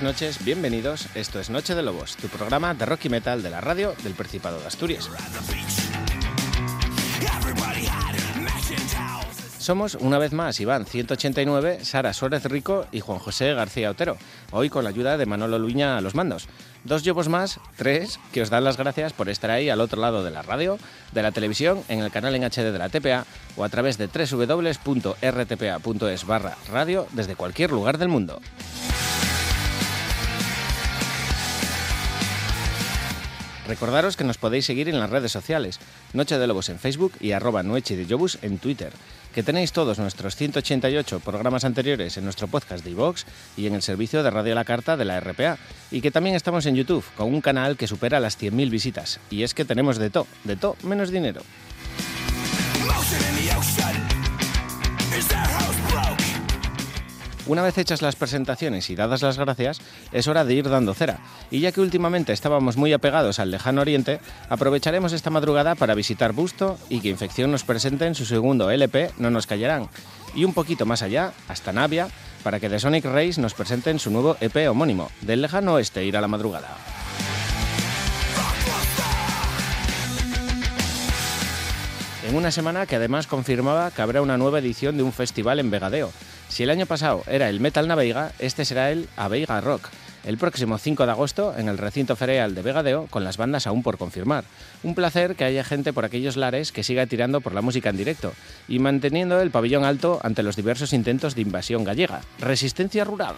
Buenas noches, bienvenidos. Esto es Noche de Lobos, tu programa de rock y metal de la radio del Principado de Asturias. Somos una vez más Iván 189, Sara Suárez Rico y Juan José García Otero, hoy con la ayuda de Manolo Luña a los mandos. Dos yobos más, tres, que os dan las gracias por estar ahí al otro lado de la radio, de la televisión, en el canal en HD de la TPA o a través de www.rtpa.es barra radio desde cualquier lugar del mundo. Recordaros que nos podéis seguir en las redes sociales, Noche de Lobos en Facebook y arroba Noche de Jobus en Twitter, que tenéis todos nuestros 188 programas anteriores en nuestro podcast de iVox y en el servicio de Radio La Carta de la RPA, y que también estamos en YouTube con un canal que supera las 100.000 visitas, y es que tenemos de todo, de todo menos dinero. Una vez hechas las presentaciones y dadas las gracias, es hora de ir dando cera. Y ya que últimamente estábamos muy apegados al lejano oriente, aprovecharemos esta madrugada para visitar Busto y que Infección nos presente en su segundo LP No nos callarán. Y un poquito más allá, hasta Navia, para que The Sonic Race nos presenten su nuevo EP homónimo, Del lejano oeste ir a la madrugada. En una semana que además confirmaba que habrá una nueva edición de un festival en Vegadeo, si el año pasado era el Metal Naveiga, este será el Aveiga Rock, el próximo 5 de agosto en el recinto ferial de Vegadeo con las bandas aún por confirmar. Un placer que haya gente por aquellos lares que siga tirando por la música en directo y manteniendo el pabellón alto ante los diversos intentos de invasión gallega. Resistencia rural.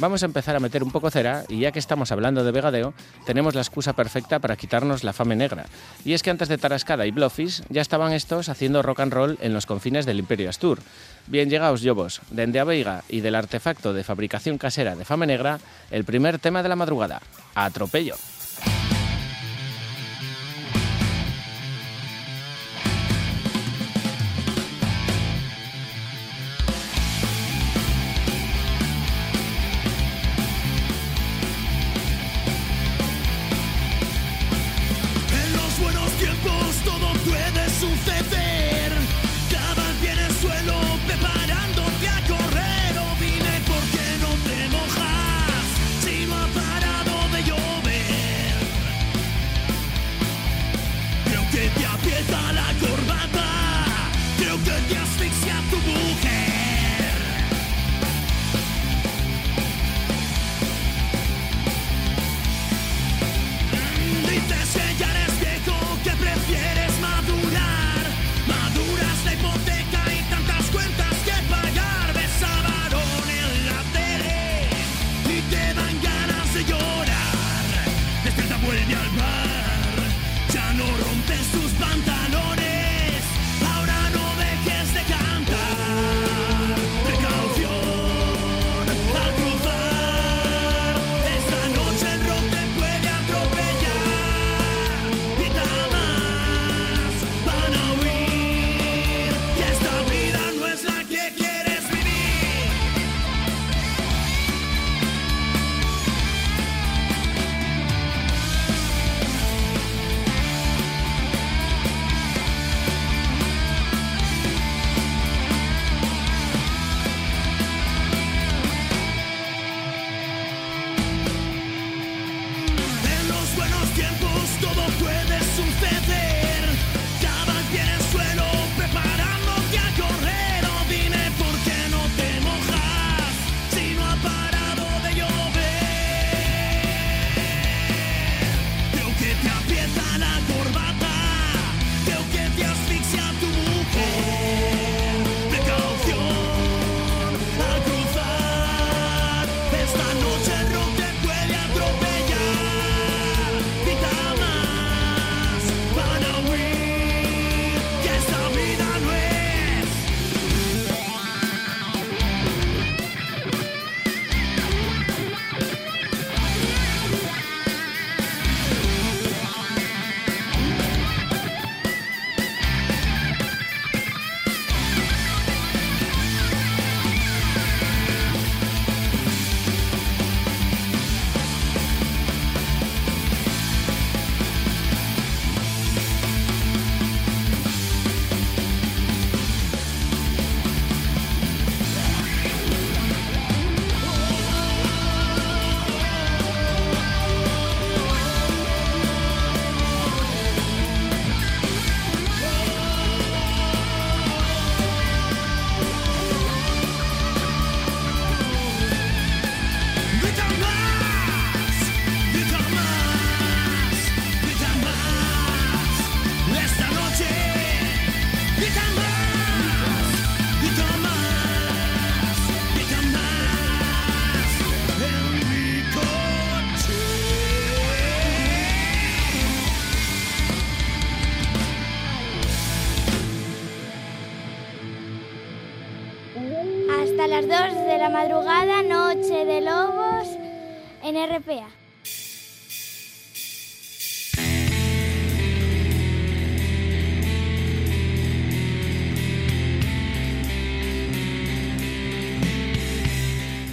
Vamos a empezar a meter un poco cera y ya que estamos hablando de vegadeo, tenemos la excusa perfecta para quitarnos la fame negra. Y es que antes de Tarascada y Blofis ya estaban estos haciendo rock and roll en los confines del Imperio Astur. Bien llegaos, Yobos, de Aveiga y del artefacto de fabricación casera de fame negra, el primer tema de la madrugada, atropello.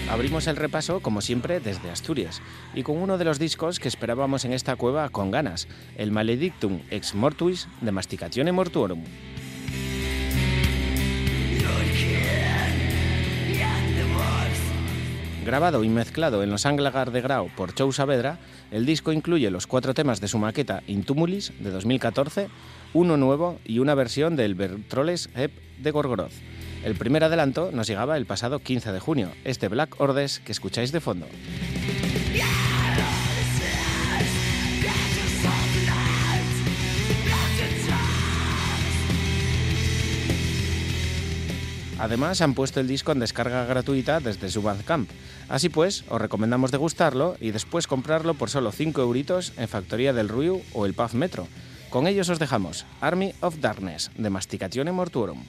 Abrimos el repaso, como siempre, desde Asturias, y con uno de los discos que esperábamos en esta cueva con ganas, el Maledictum ex mortuis de Masticazione Mortuorum. Grabado y mezclado en los Anglagar de Grau por Chou Saavedra, el disco incluye los cuatro temas de su maqueta Intumulis de 2014, uno nuevo y una versión del Bertroles Ep de Gorgoroth. El primer adelanto nos llegaba el pasado 15 de junio, este Black Ordes que escucháis de fondo. Además, han puesto el disco en descarga gratuita desde su Bandcamp. Así pues, os recomendamos degustarlo y después comprarlo por solo 5 euritos en Factoría del Ruiu o el Paz Metro. Con ellos os dejamos Army of Darkness, de Masticazione Mortuorum.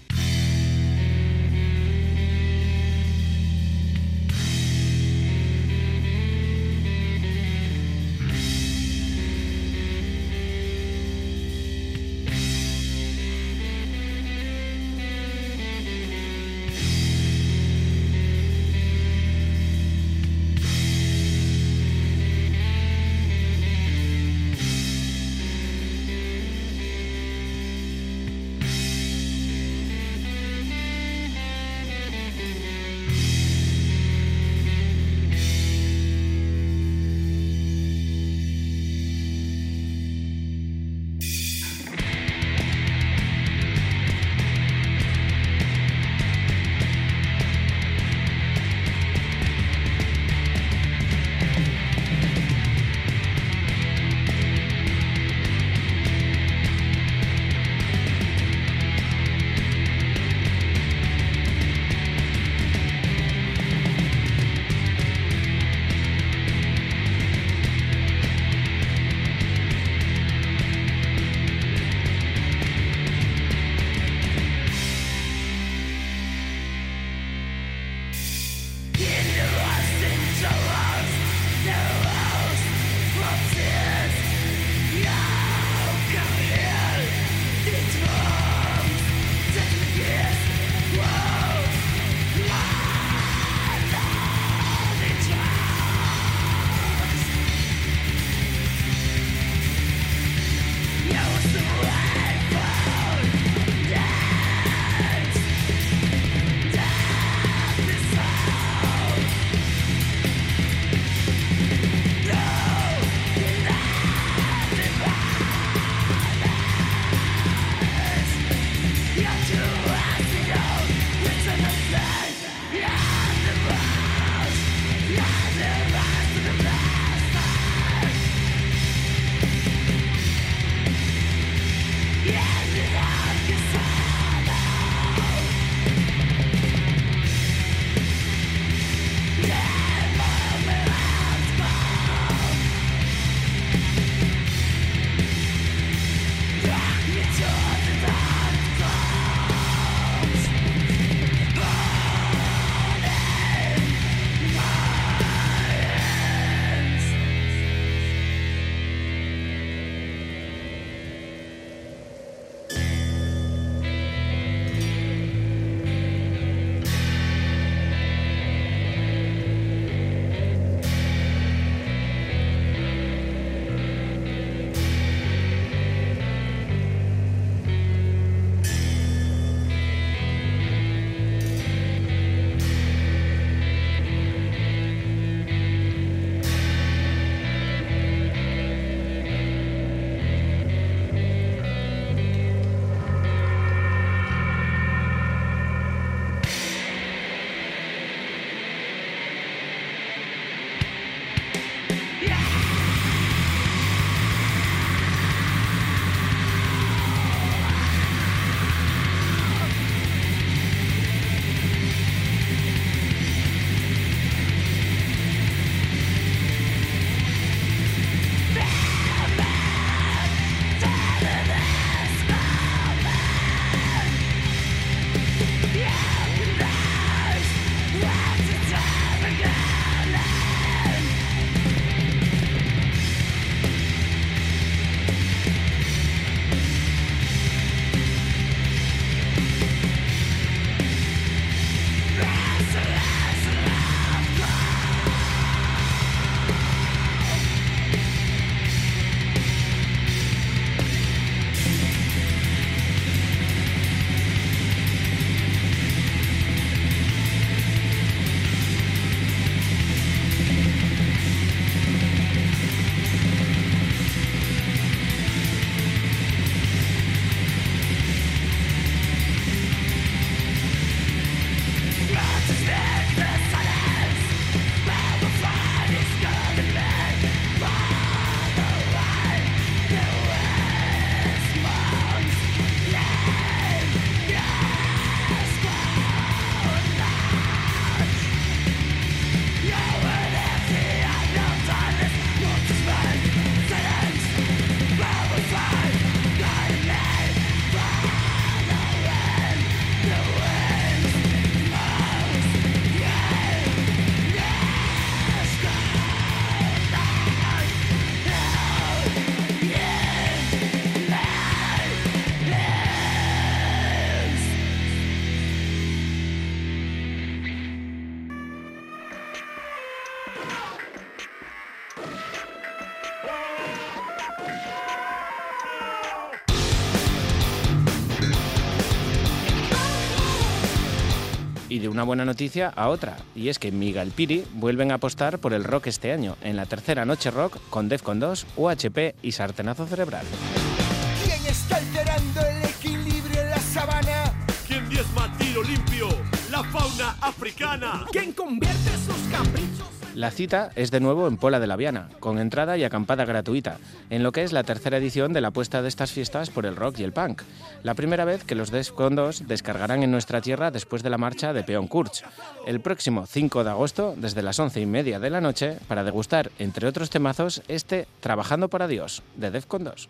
de una buena noticia a otra, y es que Miguel Piri vuelven a apostar por el rock este año, en la tercera noche rock con Defcon 2, UHP y Sartenazo Cerebral. ¿Quién está alterando el equilibrio en la sabana? ¿Quién diezma tiro limpio la fauna africana? ¿Quién convierte sus caprichos? La cita es de nuevo en Pola de la Viana, con entrada y acampada gratuita, en lo que es la tercera edición de la apuesta de estas fiestas por el rock y el punk. La primera vez que los descondos descargarán en nuestra tierra después de la marcha de Peón Kurz, el próximo 5 de agosto, desde las 11 y media de la noche, para degustar, entre otros temazos, este Trabajando para Dios, de Defcon 2.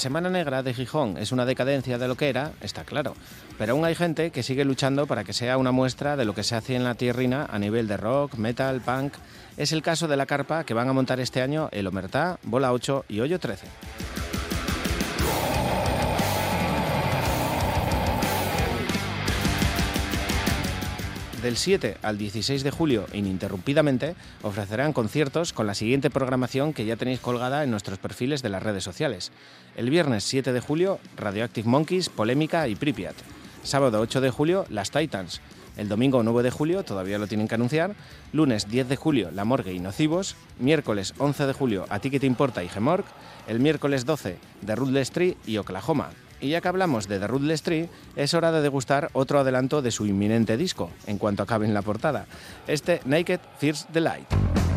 Semana Negra de Gijón es una decadencia de lo que era, está claro, pero aún hay gente que sigue luchando para que sea una muestra de lo que se hace en la tierrina a nivel de rock, metal, punk. Es el caso de la carpa que van a montar este año el Omertá, Bola 8 y Hoyo 13. Del 7 al 16 de julio, ininterrumpidamente, ofrecerán conciertos con la siguiente programación que ya tenéis colgada en nuestros perfiles de las redes sociales. El viernes 7 de julio, Radioactive Monkeys, Polémica y Pripyat. Sábado 8 de julio, Las Titans. El domingo 9 de julio, todavía lo tienen que anunciar. Lunes 10 de julio, La Morgue y Nocivos. Miércoles 11 de julio, A ti te importa y Gemorg. El miércoles 12, The Ruthless Tree y Oklahoma. Y ya que hablamos de The Ruthless Tree, es hora de degustar otro adelanto de su inminente disco, en cuanto acabe en la portada. Este Naked Fears the Light.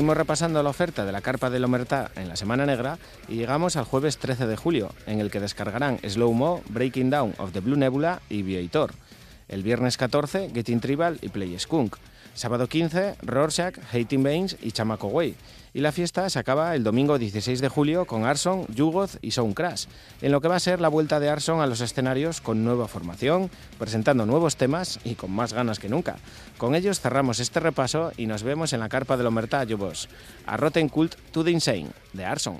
Seguimos repasando la oferta de la carpa del Omertá en la Semana Negra y llegamos al jueves 13 de julio, en el que descargarán Slow Mo, Breaking Down of the Blue Nebula y Viator. El viernes 14, Getting Tribal y Play Skunk. Sábado 15, Rorschach, Hating Baines y Chamaco Way. Y la fiesta se acaba el domingo 16 de julio con Arson, Yugoth y Soundcrash, en lo que va a ser la vuelta de Arson a los escenarios con nueva formación, presentando nuevos temas y con más ganas que nunca. Con ellos cerramos este repaso y nos vemos en la carpa del Omerta Yubos. A Rotten Cult to the Insane, de Arson.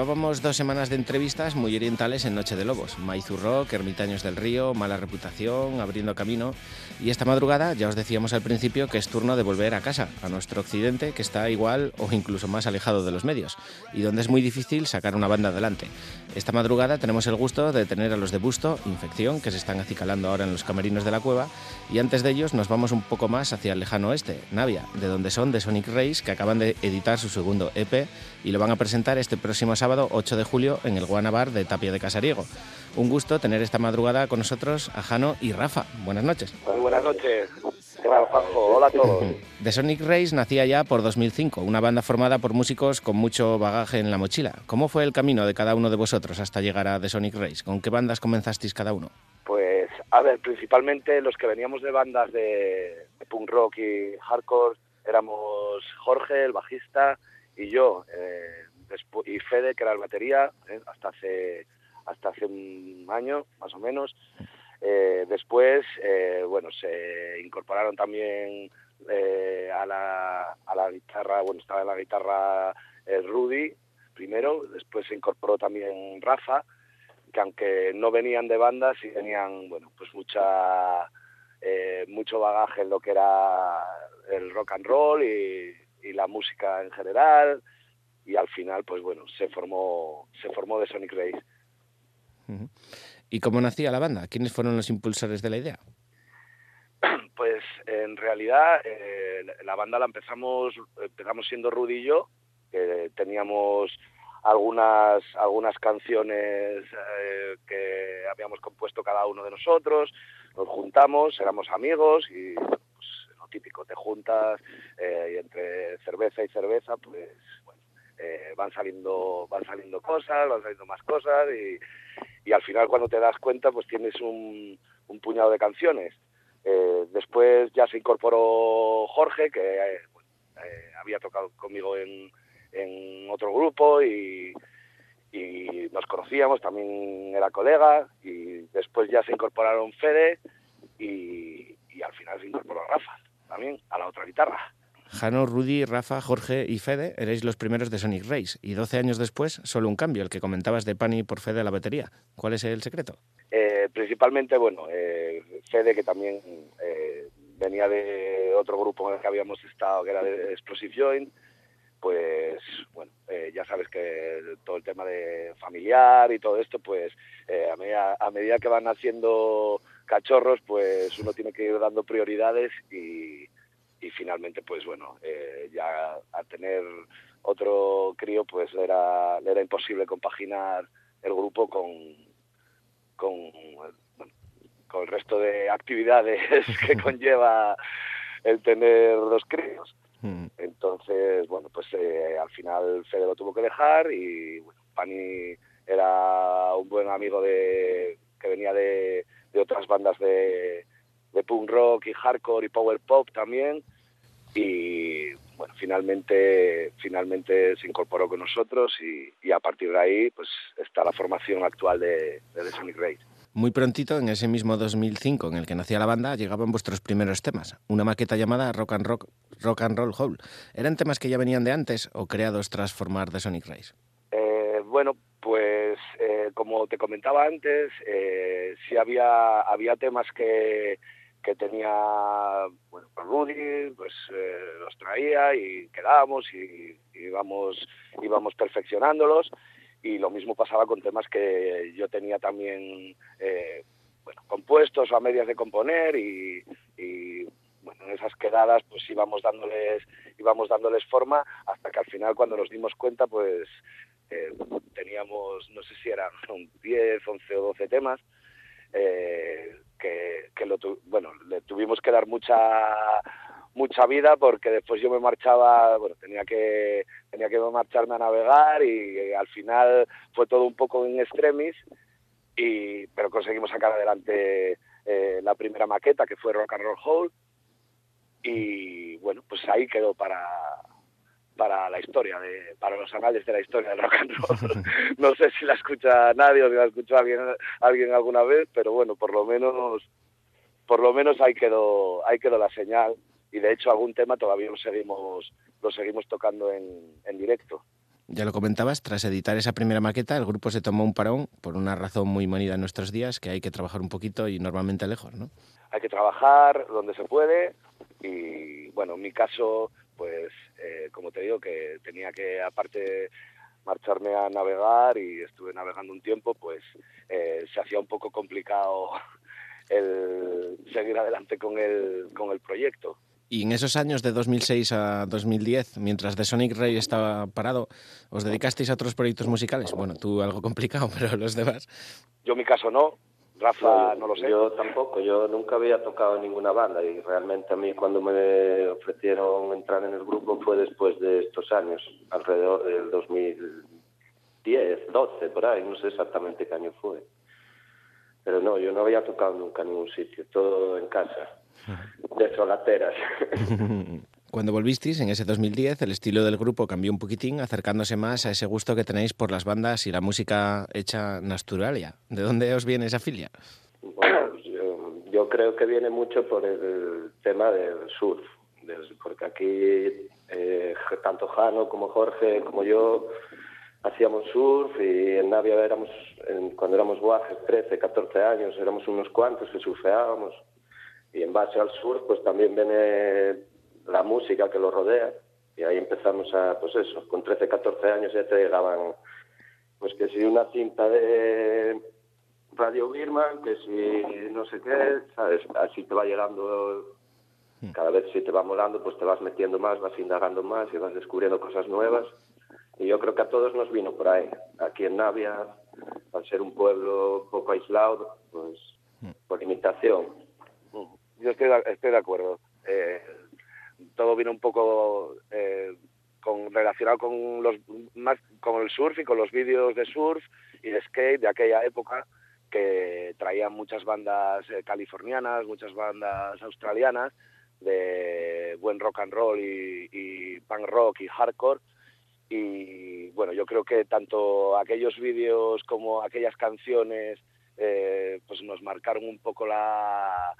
Llevábamos dos semanas de entrevistas muy orientales en Noche de Lobos. Rock, Ermitaños del Río, Mala Reputación, Abriendo Camino. Y esta madrugada ya os decíamos al principio que es turno de volver a casa, a nuestro occidente, que está igual o incluso más alejado de los medios, y donde es muy difícil sacar una banda adelante. Esta madrugada tenemos el gusto de tener a los de Busto, Infección, que se están acicalando ahora en los camerinos de la cueva, y antes de ellos nos vamos un poco más hacia el lejano oeste, Navia, de donde son de Sonic Race, que acaban de editar su segundo EP y lo van a presentar este próximo sábado 8 de julio en el Guanabar de Tapia de Casariego. Un gusto tener esta madrugada con nosotros a Jano y Rafa. Buenas noches. Muy buenas noches. Hola a todos. The Sonic Race nacía ya por 2005, una banda formada por músicos con mucho bagaje en la mochila. ¿Cómo fue el camino de cada uno de vosotros hasta llegar a The Sonic Race? ¿Con qué bandas comenzasteis cada uno? Pues, a ver, principalmente los que veníamos de bandas de, punk rock y hardcore éramos Jorge, el bajista, y yo. Eh, y Fede, que era el batería, ¿eh? hasta hace hasta hace un año más o menos. Eh, después, eh, bueno, se incorporaron también a, la, a la guitarra, bueno, estaba en la guitarra el Rudy primero, después se incorporó también Rafa, que aunque no venían de bandas, sí tenían, bueno, pues mucha, mucho bagaje en lo que era el rock and roll y, y la música en general y al final, pues bueno, se formó, se formó de Sonic Race. ¿Y cómo nacía la banda? ¿Quiénes fueron los impulsores de la idea? Pues en realidad eh, la banda la empezamos, empezamos siendo Rudy y yo, que teníamos algunas, algunas canciones eh, que habíamos compuesto cada uno de nosotros, nos juntamos, éramos amigos y pues, lo típico, te juntas eh, y entre cerveza y cerveza, pues eh, van saliendo van saliendo cosas, van saliendo más cosas y, y, al final cuando te das cuenta pues tienes un, puñado de canciones. Eh, después ya se incorporó Jorge, que eh, había tocado conmigo en, en otro grupo y, y nos conocíamos, también era colega, y después ya se incorporaron Fede y, y al final se incorporó Rafa también a la otra guitarra. Jano, Rudy, Rafa, Jorge y Fede erais los primeros de Sonic Race y 12 años después solo un cambio, el que comentabas de Pani por Fede a la batería. ¿Cuál es el secreto? Eh, principalmente, bueno, eh, Fede que también eh, venía de otro grupo en el que habíamos estado, que era de Explosive Joint, pues bueno, ya sabes que todo el tema de familiar y todo esto, pues a medida, a, medida, que van haciendo cachorros, pues uno tiene que ir dando prioridades y y finalmente pues bueno eh, ya al tener otro crío pues era era imposible compaginar el grupo con con con el resto de actividades que conlleva el tener dos críos hmm. entonces bueno pues eh, al final Fede lo tuvo que dejar y bueno, Pani era un buen amigo de que venía de, de otras bandas de de punk rock y hardcore y power pop también y bueno finalmente finalmente se incorporó con nosotros y, a partir de ahí pues está la formación actual de, de The Sonic Race. Muy prontito, en ese mismo 2005 en el que nacía la banda, llegaban vuestros primeros temas, una maqueta llamada Rock and, Rock, Rock and Roll Hole. ¿Eran temas que ya venían de antes o creados tras formar The Sonic Race? Eh, bueno, pues eh, como te comentaba antes, eh, sí había, había temas que, que tenía, bueno, con Rudy, pues eh, los traía y quedábamos y, íbamos, íbamos perfeccionándolos. Y lo mismo pasaba con temas que yo tenía también, eh, bueno, compuestos o a medias de componer y, quedadas pues íbamos dándoles íbamos dándoles forma hasta que al final cuando nos dimos cuenta pues eh, teníamos no sé si eran 10 11 o 12 temas eh, que, que lo bueno le tuvimos que dar mucha mucha vida porque después yo me marchaba, bueno, tenía que tenía que marcharme a navegar y, al final fue todo un poco en extremis y pero conseguimos sacar adelante eh, la primera maqueta que fue Rock and Roll Hall y bueno, pues ahí quedó para para la historia, de, para los anales de la historia del rock and roll. no sé si la escucha nadie o si la escuchó alguien, alguien alguna vez, pero bueno, por lo menos por lo menos ahí quedó ahí quedó la señal y de hecho algún tema todavía lo seguimos, lo seguimos tocando en, en directo. Ya lo comentabas, tras editar esa primera maqueta, el grupo se tomó un parón por una razón muy manida en nuestros días, que hay que trabajar un poquito y normalmente lejos, ¿no? Hay que trabajar donde se puede y, bueno, en mi caso, pues, eh, como te digo, que tenía que, aparte, marcharme a navegar y estuve navegando un tiempo, pues eh, se hacía un poco complicado el seguir adelante con el, con el proyecto. Y en esos años de 2006 a 2010, mientras The Sonic Ray estaba parado, ¿os dedicasteis a otros proyectos musicales? Bueno, tú algo complicado, pero los demás. Yo en mi caso no, Rafa no, lo sé. Yo tampoco, yo nunca había tocado en ninguna banda y realmente a mí cuando me ofrecieron entrar en el grupo fue después de estos años, alrededor del 2010, 12, por ahí, no sé exactamente qué año fue. Pero no, yo no había tocado nunca en ningún sitio, todo en casa de solateras. Cuando volvisteis, en ese 2010, el estilo del grupo cambió un poquitín, acercándose más a ese gusto que tenéis por las bandas y la música hecha en Asturalia. ¿De dónde os viene esa filia? Bueno, pues yo, creo que viene mucho por el tema del surf, porque aquí eh, tanto Jano como Jorge como yo hacíamos surf y en Navia éramos, cuando éramos guajes, 13, 14 años, éramos unos cuantos que surfeábamos y en base al surf pues también viene la música que lo rodea y ahí empezamos a, pues eso, con 13, 14 años ya te llegaban, pues que si una cinta de Radio Birman, que si no sé qué, ¿sabes? Así te va llegando, hmm. cada vez si te va molando, pues te vas metiendo más, vas indagando más y vas descubriendo cosas nuevas. Y yo creo que a todos nos vino por ahí. Aquí en Navia, al ser un pueblo poco aislado, pues hmm. por imitación, yo estoy, estoy de acuerdo. Eh, todo viene un poco eh, relacionado con los más con el surf y con los vídeos de surf y de skate de aquella época que traían muchas bandas eh, californianas, muchas bandas australianas de buen rock and roll y, punk rock y hardcore. Y bueno yo creo que tanto aquellos vídeos como aquellas canciones pues nos marcaron un poco la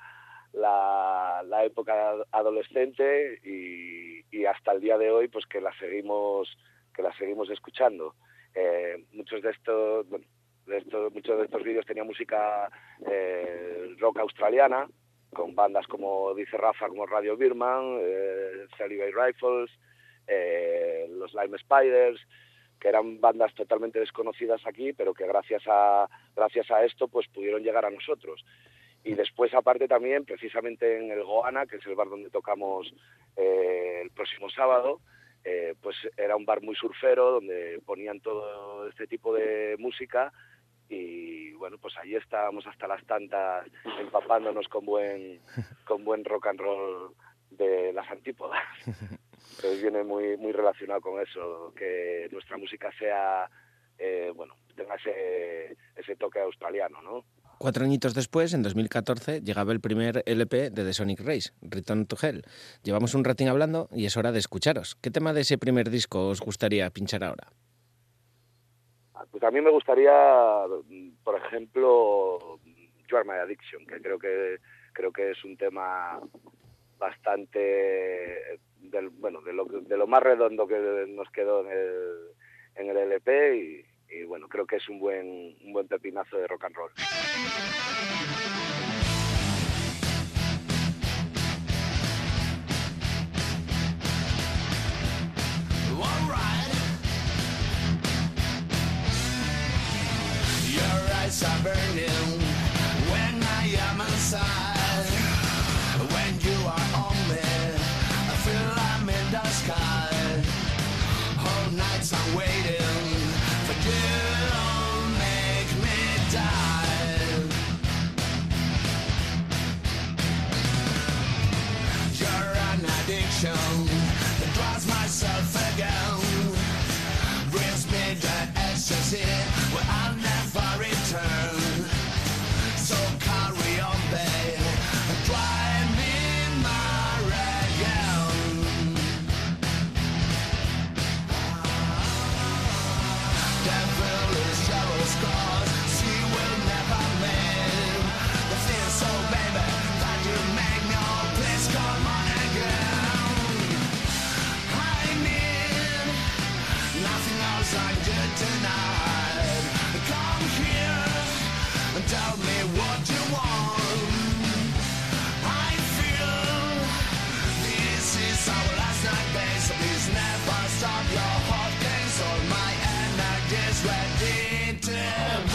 la, la época adolescente y, hasta el día de hoy pues que la seguimos que la seguimos escuchando. Eh, muchos de estos de estos muchos de estos vídeos tenían música eh, rock australiana con bandas como dice Rafa como Radio Birman eh, Bay Rifles eh, los Lime Spiders que eran bandas totalmente desconocidas aquí pero que gracias a gracias a esto pues pudieron llegar a nosotros y después aparte también precisamente en el Goana que es el bar donde tocamos eh, el próximo sábado eh, pues era un bar muy surfero donde ponían todo este tipo de música. Y bueno pues ahí estábamos hasta las tantas empapándonos con buen con buen rock and roll de las antípodas. Entonces viene muy muy relacionado con eso que nuestra música sea eh, bueno tenga ese ese toque australiano no Cuatro añitos después, en 2014, llegaba el primer LP de The Sonic Race, Return to Hell. Llevamos un ratín hablando y es hora de escucharos. ¿Qué tema de ese primer disco os gustaría pinchar ahora? Pues a mí me gustaría, por ejemplo, You Are My Addiction, que creo que creo que es un tema bastante del, bueno de lo, de lo más redondo que nos quedó en el, en el LP y, y bueno, creo que es un buen, un buen pepinazo de rock and roll. right into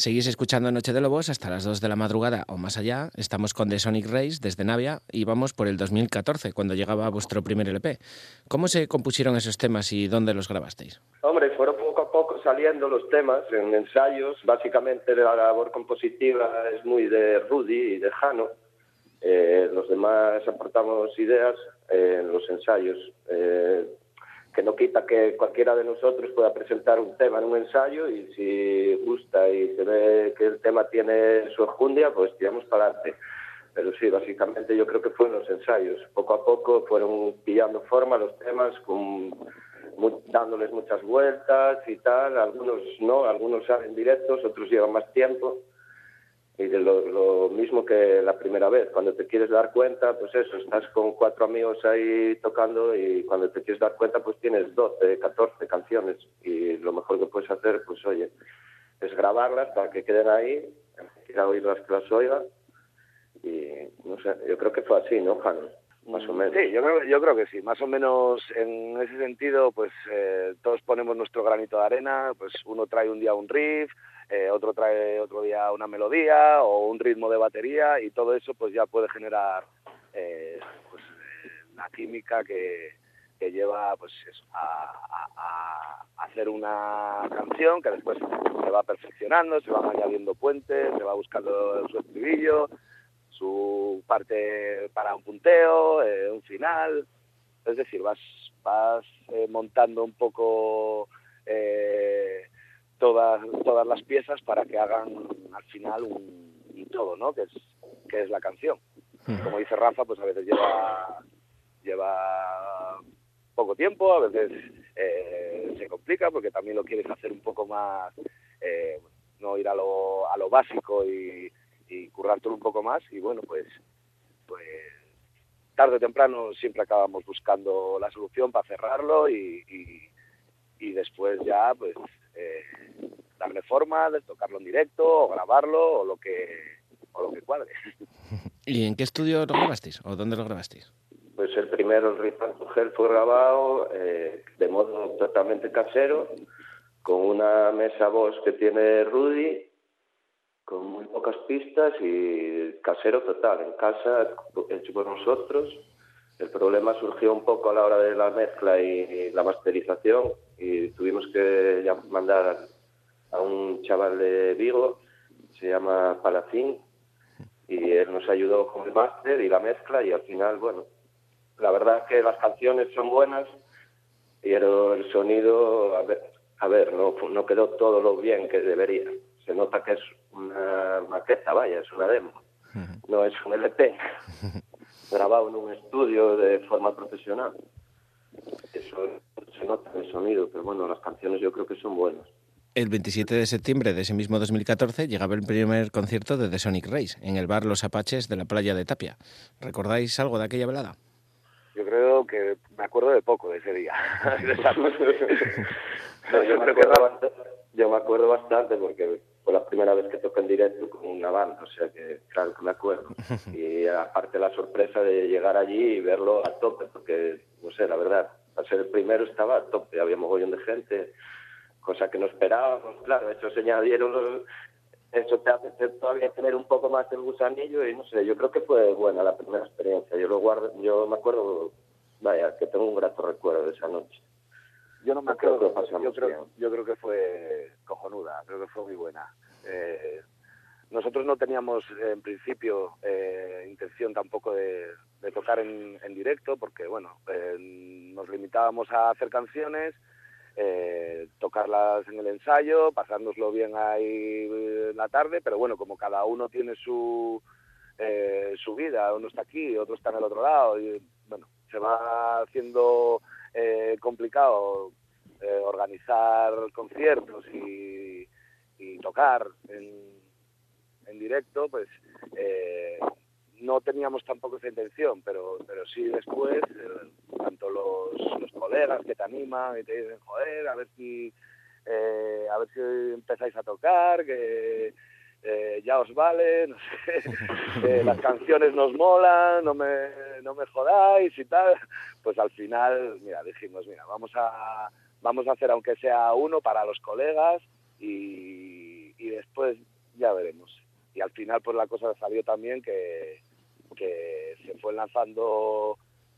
Seguís escuchando Noche de Lobos hasta las 2 de la madrugada o más allá. Estamos con The Sonic Race desde Navia y vamos por el 2014, cuando llegaba vuestro primer LP. ¿Cómo se compusieron esos temas y dónde los grabasteis? Hombre, fueron poco a poco saliendo los temas en ensayos. Básicamente la labor compositiva es muy de Rudy y de Jano. Eh, los demás aportamos ideas eh, en los ensayos. Eh, que no quita que cualquiera de nosotros pueda presentar un tema en un ensayo y si gusta y se ve que el tema tiene su enjundia, pues tiramos para adelante. Pero sí, básicamente yo creo que fue en los ensayos. Poco a poco fueron pillando forma los temas, con, dándoles muchas vueltas y tal. Algunos no, algunos salen directos, otros llevan más tiempo. Y de lo, lo mismo que la primera vez, cuando te quieres dar cuenta, pues eso, estás con cuatro amigos ahí tocando y cuando te quieres dar cuenta, pues tienes 12, 14 canciones. Y lo mejor que puedes hacer, pues oye, es grabarlas para que queden ahí, ir a oírlas que las oiga. Y no sé, yo creo que fue así, ¿no, Jano? más o menos. Sí, yo creo, yo creo que sí. Más o menos en ese sentido, pues eh, todos ponemos nuestro granito de arena. Pues uno trae un día un riff, eh, otro trae otro día una melodía o un ritmo de batería y todo eso pues ya puede generar eh, pues, la química que, que lleva pues eso, a hacer una canción que después se va perfeccionando, se van añadiendo puentes, se va buscando su estribillo, su parte para un punteo, eh, un final. Es decir, vas, vas eh, montando un poco eh, todas, todas las piezas para que hagan al final un, un todo, ¿no? Que es, que es la canción. Como dice Rafa, pues a veces lleva, lleva poco tiempo, a veces eh, se complica porque también lo quieres hacer un poco más, eh, no ir a lo, a lo básico y, y currártelo un poco más y bueno, pues, pues tarde o temprano siempre acabamos buscando la solución para cerrarlo y, y, y después ya pues eh, darle forma, de tocarlo en directo o grabarlo o lo que o lo que cuadre. ¿Y en qué estudio lo grabasteis? ¿O dónde lo grabasteis? Pues el primero, el Rifan Gel, fue grabado eh, de modo totalmente casero, con una mesa voz que tiene Rudy, con muy pocas pistas y casero total, en casa, hecho por nosotros. El problema surgió un poco a la hora de la mezcla y la masterización y tuvimos que mandar a un chaval de Vigo, se llama Palacín, y él nos ayudó con el máster y la mezcla y al final, bueno, la verdad es que las canciones son buenas, pero el sonido, a ver, a ver no, no quedó todo lo bien que debería. Se nota que es una maqueta, vaya, es una demo, no es un LP, grabado en un estudio de forma profesional. Eso se nota el sonido, pero bueno, las canciones yo creo que son buenas. El 27 de septiembre de ese mismo 2014 llegaba el primer concierto de The Sonic Race en el bar Los Apaches de la playa de Tapia. ¿Recordáis algo de aquella velada? Yo creo que me acuerdo de poco de ese día. No, yo, me acuerdo bastante, yo me acuerdo bastante porque fue la primera vez que toqué en directo con una banda, o sea que claro que me acuerdo. Y aparte la sorpresa de llegar allí y verlo a tope, porque, no sé, la verdad, al ser el primero estaba a tope, había mogollón de gente, cosa que no esperábamos, claro, eso se añadieron los- eso te hace todavía tener un poco más el gusanillo y no sé, yo creo que fue buena la primera experiencia. Yo lo guardo, yo me acuerdo, vaya, que tengo un grato recuerdo de esa noche. Yo no me Yo creo acuerdo, lo pasamos yo creo, yo creo que fue cojonuda, creo que fue muy buena. Eh, nosotros no teníamos eh, en principio eh, intención tampoco de, tocar en, en directo porque bueno, eh, nos limitábamos a hacer canciones, eh, tocarlas en el ensayo, pasárnoslo bien ahí en la tarde, pero bueno, como cada uno tiene su, eh, su vida, uno está aquí, otro está en el otro lado, y bueno, se va haciendo eh, complicado eh, organizar conciertos y, y tocar en, en directo, pues eh, no teníamos tampoco esa intención, pero, pero sí después, eh, tanto los, los colegas que te animan y te dicen, joder, a ver si, eh, a ver si empezáis a tocar, que eh, ya os vale, no sé, las canciones nos molan, no me, no me jodáis y tal, pues al final, mira, dijimos, mira, vamos a, vamos a hacer aunque sea uno para los colegas y, y después ya veremos. Y al final pues la cosa salió también que, que se fue lanzando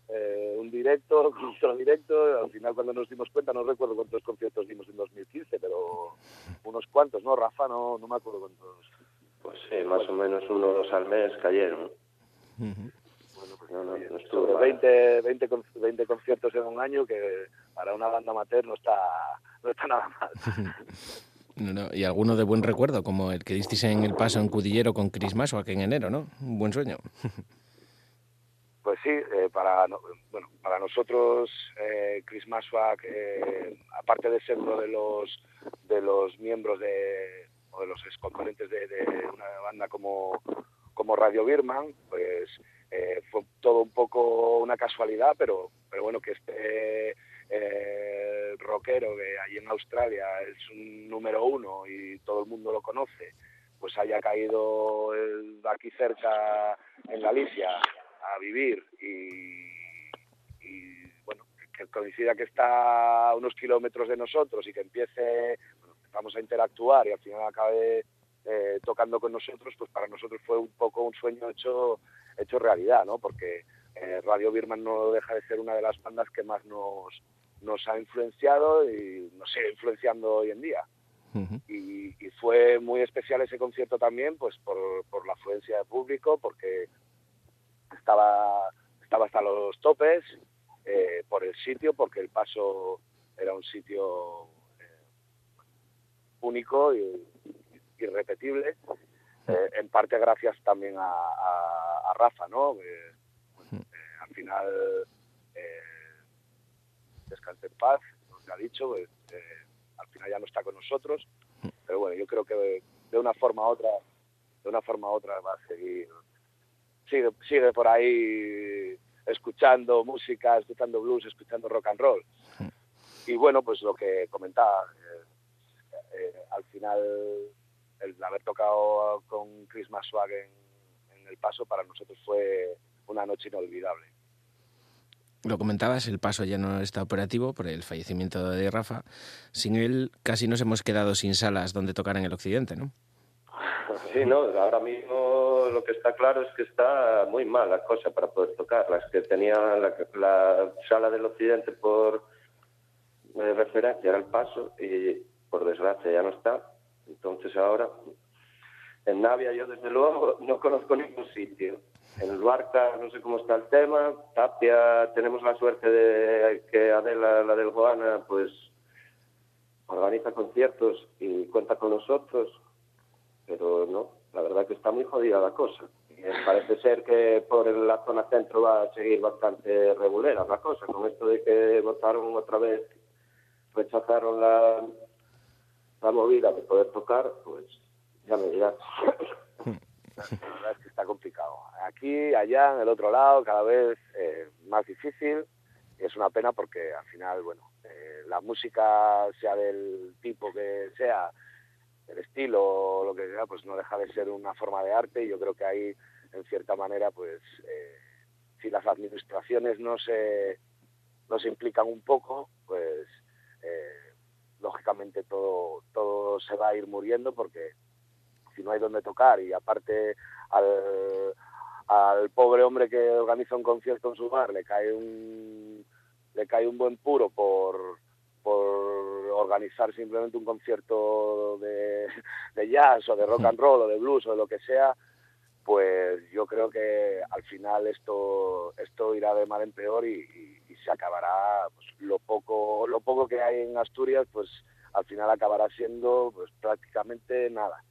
eh, un directo otro directo. Al final cuando nos dimos cuenta, no recuerdo cuántos conciertos dimos en 2015, pero unos cuantos, ¿no, Rafa? No, no me acuerdo cuántos. Pues sí, más o menos uno o dos al mes cayeron. Bueno, pues No, no, no estuvo sobre mal. 20, 20, con- 20 conciertos en un año que para una banda amateur no está, no está nada mal. No, no, Y alguno de buen recuerdo, como el que disteis en el paso en Cudillero con Chris Maswak en enero, ¿no? Un buen sueño. Pues sí, eh, para, no- bueno, para nosotros eh, Chris Maswak, eh, aparte de ser uno de los, de los miembros de, o de los excomponentes de, de una banda como, como Radio Birman, pues eh, fue todo un poco una casualidad, pero, pero bueno, que este eh, rockero que allí en Australia es un número uno y todo el mundo lo conoce, pues haya caído aquí cerca en Galicia a vivir y, y, bueno, que coincida que está a unos kilómetros de nosotros y que empiece, bueno, a interactuar y al final acabe eh, tocando con nosotros, pues para nosotros fue un poco un sueño hecho, hecho realidad, ¿no? Porque eh, Radio Birman no deja de ser una de las bandas que más nos, nos ha influenciado y nos sigue influenciando hoy en día. Y, y fue muy especial ese concierto también, pues por, por la afluencia de público, porque estaba, estaba hasta los topes, eh, por el sitio, porque el paso era un sitio eh, único y irrepetible, eh, en parte gracias también a, a- a Rafa, ¿no? Eh, final, eh, descanse en paz, nos ha dicho, pues, eh, al final ya no está con nosotros, pero bueno, yo creo que de, una forma u otra, de una forma u otra va a seguir, sigue, por ahí escuchando música, escuchando blues, escuchando rock and roll. Y bueno, pues lo que comentaba, eh, al final el haber tocado con Chris Maswag en El Paso para nosotros fue una noche inolvidable. Lo comentabas, el paso ya no está operativo por el fallecimiento de Rafa. Sin él casi nos hemos quedado sin salas donde tocar en el occidente, ¿no? Sí, no, ahora mismo lo que está claro es que está muy mal la cosa para poder tocar. Las que tenía la, la sala del occidente por eh, referencia era el paso y por desgracia ya no está. Entonces ahora en Navia yo desde luego no conozco ningún sitio. En Luarca no sé cómo está el tema. Tapia tenemos la suerte de que Adela, la del Joana, pues organiza conciertos y cuenta con nosotros pero no, la verdad que está muy jodida la cosa. Parece ser que por la zona centro va a seguir bastante regulera la cosa, con esto de que votaron otra vez, rechazaron la, la movida de poder tocar, pues ya me dirás. Complicado. Aquí, allá, en el otro lado, cada vez más difícil. Y es una pena porque al final, bueno, eh, la música, sea del tipo que sea, el estilo o lo que sea, pues no deja de ser una forma de arte y yo creo que ahí, en cierta manera, pues eh, si las administraciones no se, no se implican un poco, pues eh, lógicamente todo, todo se va a ir muriendo porque si no hay donde tocar. Y aparte al, al pobre hombre que organiza un concierto en su bar le cae un le cae un buen puro por por organizar simplemente un concierto de, de jazz o de rock and roll o de blues o de lo que sea, pues yo creo que al final esto esto irá de mal en peor y, y- y se acabará pues, lo poco lo poco que hay en Asturias pues al final acabará siendo pues prácticamente nada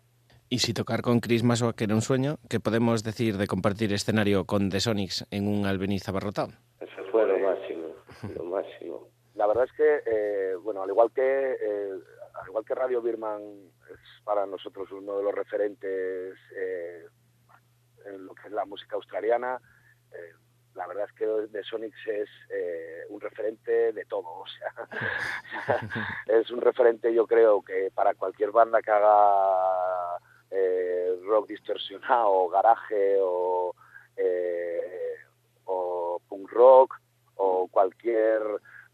Y si tocar con Chris Maswak era un sueño, ¿qué podemos decir de compartir escenario con The Sonics en un Albeniz abarrotado? Eso fue lo máximo, lo máximo. la verdad es que eh, bueno al igual que eh, al igual que Radio Birman es para nosotros uno de los referentes eh, en lo que es la música australiana eh, la verdad es que The Sonics es eh, un referente de todo o sea es un referente yo creo que para cualquier banda que haga eh, rock distorsionado o garaje o eh, o punk rock o cualquier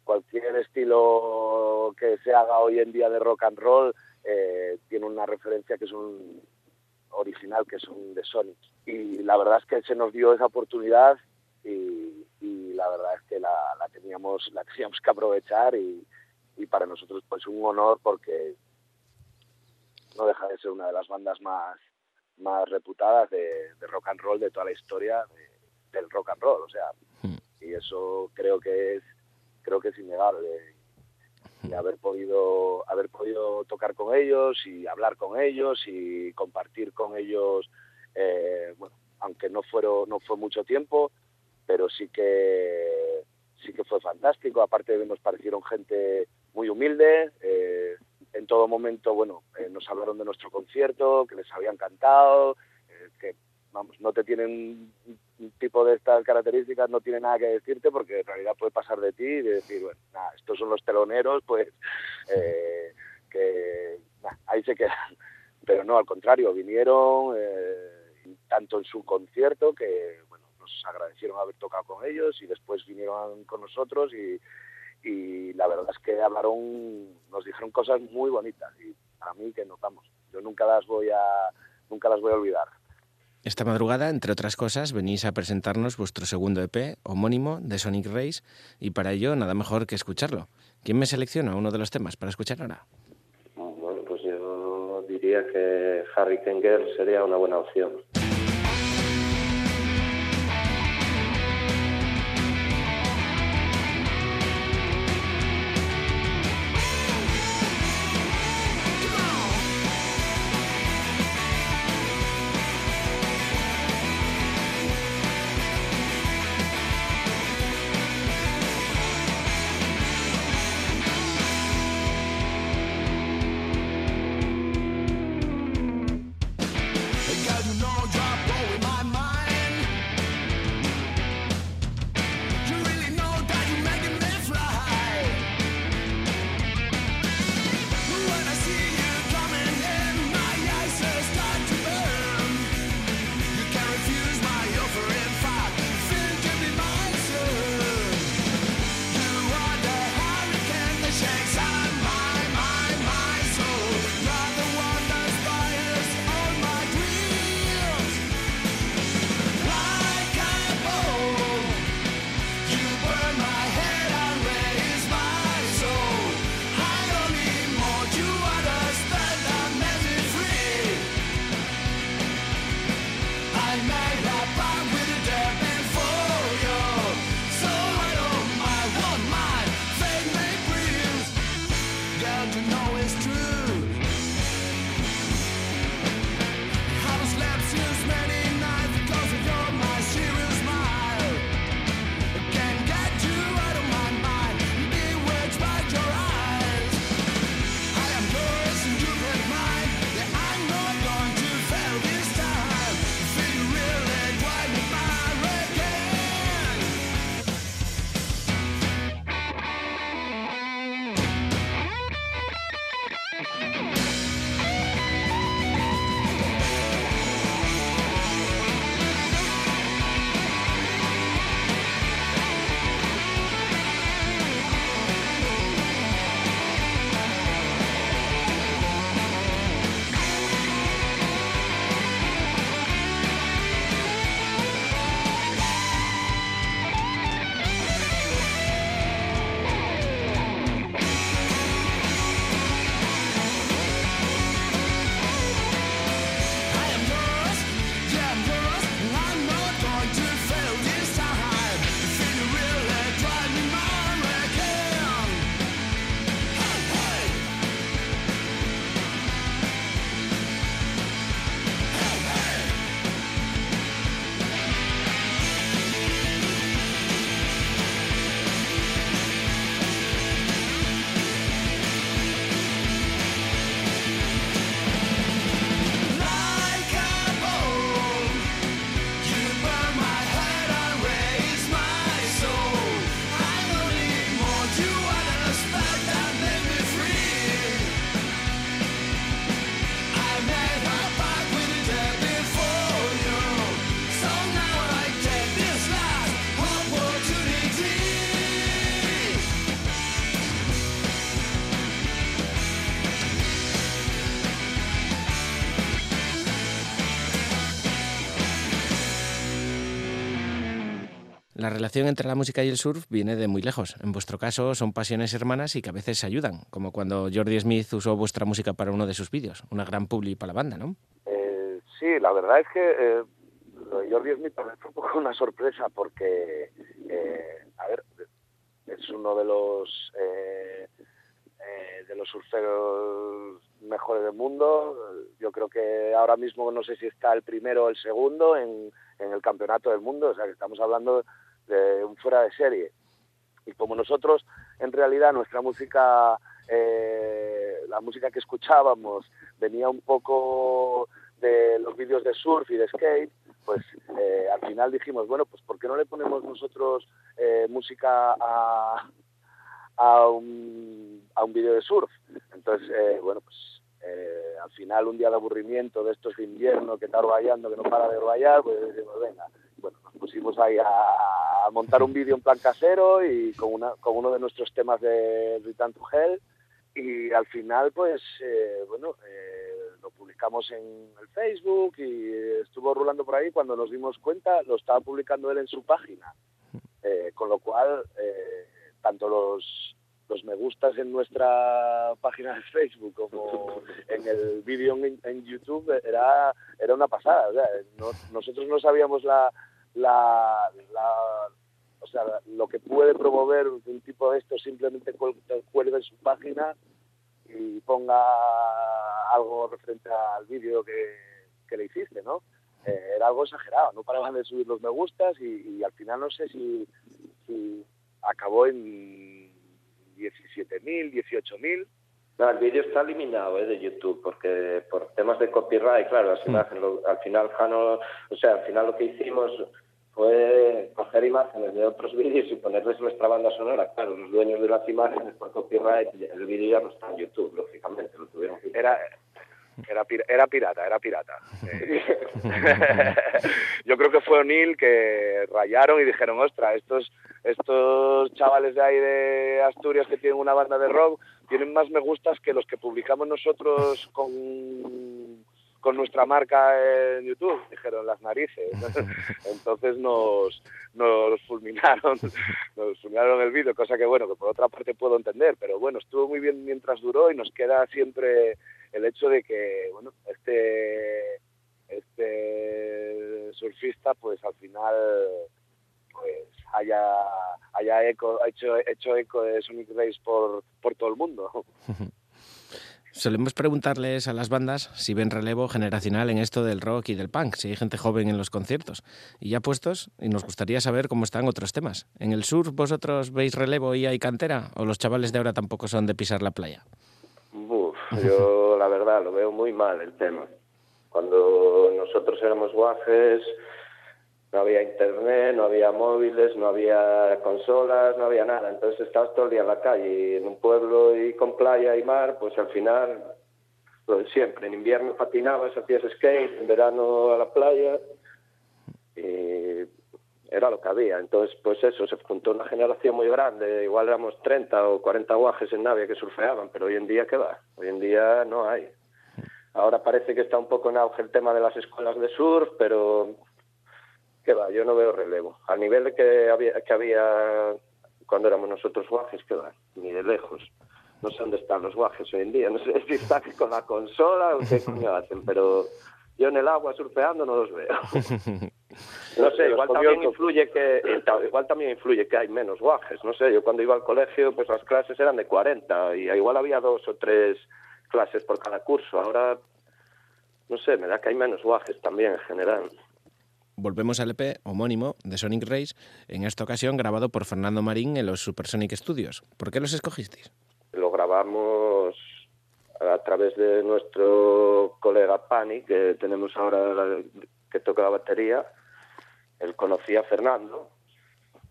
cualquier estilo que se haga hoy en día de rock and roll eh, tiene una referencia que es un original que es un de Sonic. Y la verdad es que se nos dio esa oportunidad y, y la verdad es que la, la teníamos la teníamos que aprovechar y, y para nosotros pues un honor porque no deja de ser una de las bandas más más reputadas de, de rock and roll de toda la historia de- del rock and roll o sea y eso creo que es creo que es innegable. Y haber podido haber podido tocar con ellos y hablar con ellos y compartir con ellos eh, bueno aunque no fueron no fue mucho tiempo pero sí que sí que fue fantástico. Aparte nos parecieron gente muy humilde eh, en todo momento bueno eh, nos hablaron de nuestro concierto que les había encantado eh, que vamos no te tienen un tipo de estas características no tiene nada que decirte porque en realidad puede pasar de ti y de decir bueno nada, estos son los teloneros pues eh, que nah, ahí se quedan. Pero no al contrario vinieron eh, tanto en su concierto que bueno nos agradecieron haber tocado con ellos y después vinieron con nosotros y, y la verdad es que hablaron, nos dijeron cosas muy bonitas y a mí que notamos. Yo nunca las voy a, nunca las voy a olvidar. Esta madrugada, entre otras cosas, venís a presentarnos vuestro segundo EP, homónimo, de Sonic Race, y para ello nada mejor que escucharlo. ¿Quién me selecciona uno de los temas para escuchar ahora? Bueno, pues yo diría que Harry Kenger sería una buena opción. La relación entre la música y el surf viene de muy lejos. En vuestro caso son pasiones hermanas y que a veces se ayudan, como cuando Jordi Smith usó vuestra música para uno de sus vídeos, una gran publi para la banda, ¿no? Eh, sí, la verdad es que eh, Jordi Smith también fue un poco una sorpresa porque, eh, es uno de los eh, de los surferos mejores del mundo. Yo creo que ahora mismo no sé si está el primero o el segundo en, en el campeonato del mundo, o sea que estamos hablando un fuera de serie. Y como nosotros, en realidad, nuestra música, eh, la música que escuchábamos, venía un poco de los vídeos de surf y de skate, pues eh, al final dijimos, bueno, pues ¿por qué no le ponemos nosotros eh, música a, a un, a un vídeo de surf? Entonces, eh, bueno, pues eh, al final un día de aburrimiento de estos de invierno que está orvallando, que no para de orvallar, pues decimos, venga, bueno, nos pusimos ahí a, a montar un vídeo en plan casero y con, una, con uno de nuestros temas de Return to Hell. Y al final pues eh, bueno eh, lo publicamos en el Facebook y estuvo rulando por ahí. Cuando nos dimos cuenta lo estaba publicando él en su página. Eh, con lo cual eh, tanto los los me gustas en nuestra página de Facebook como en el vídeo en, en YouTube era era una pasada. O sea, no- nosotros no sabíamos la la, la- o sea, lo que puede promover un tipo de esto simplemente cuel- cuelgue en su página y ponga algo referente al vídeo que, que le hiciste, ¿no? Eh, era algo exagerado, no paraban de subir los me gustas y, y al final no sé si, si acabó en 17.000, 18.000. No, el vídeo está eliminado eh, de YouTube porque por temas de copyright, claro, las imágenes, lo- al final Jano, o sea, al final lo que hicimos fue coger imágenes de otros vídeos y ponerles nuestra banda sonora. Claro, los dueños de las imágenes por copyright, el vídeo ya no está en YouTube, lógicamente, lo tuvieron que Era, era, era pirata, era pirata. Yo creo que fue O'Neill que rayaron y dijeron, ostra, estos, estos chavales de ahí de Asturias que tienen una banda de rock tienen más me gustas que los que publicamos nosotros con, con nuestra marca en YouTube, dijeron las narices. Entonces nos, nos fulminaron, nos fulminaron el vídeo, cosa que bueno, que por otra parte puedo entender, pero bueno, estuvo muy bien mientras duró y nos queda siempre el hecho de que, bueno, este este surfista pues al final pues haya haya eco, hecho hecho eco de Sonic Race por, por todo el mundo. Solemos preguntarles a las bandas si ven relevo generacional en esto del rock y del punk, si hay gente joven en los conciertos. Y ya puestos, y nos gustaría saber cómo están otros temas. ¿En el sur vosotros veis relevo y hay cantera? ¿O los chavales de ahora tampoco son de pisar la playa? Uf, yo la verdad lo veo muy mal el tema. Cuando nosotros éramos guajes no había internet, no había móviles, no había consolas, no había nada. Entonces estabas todo el día en la calle y en un pueblo y con playa y mar, pues al final lo de siempre. En invierno patinabas, hacías skate, en verano a la playa y era lo que había. Entonces, pues eso, se juntó una generación muy grande, igual éramos 30 o 40 guajes en Navia que surfeaban, pero hoy en día, ¿qué va? Hoy en día no hay. Ahora parece que está un poco en auge el tema de las escuelas de surf, pero ¿qué va? Yo no veo relevo. Al nivel de que había, que había cuando éramos nosotros guajes, ¿qué va? Ni de lejos. No sé dónde están los guajes hoy en día. No sé si están con la consola o qué coño hacen, pero yo en el agua surfeando no los veo. No sé, igual también influye que igual también influye que hay menos guajes, no sé, yo cuando iba al colegio pues las clases eran de 40 y igual había dos o tres clases por cada curso, ahora no sé, me da que hay menos guajes también en general. Volvemos al EP homónimo de Sonic Race, en esta ocasión grabado por Fernando Marín en los Supersonic Studios. ¿Por qué los escogisteis? Lo grabamos a través de nuestro colega Pani, que tenemos ahora que toca la batería. Él conocía a Fernando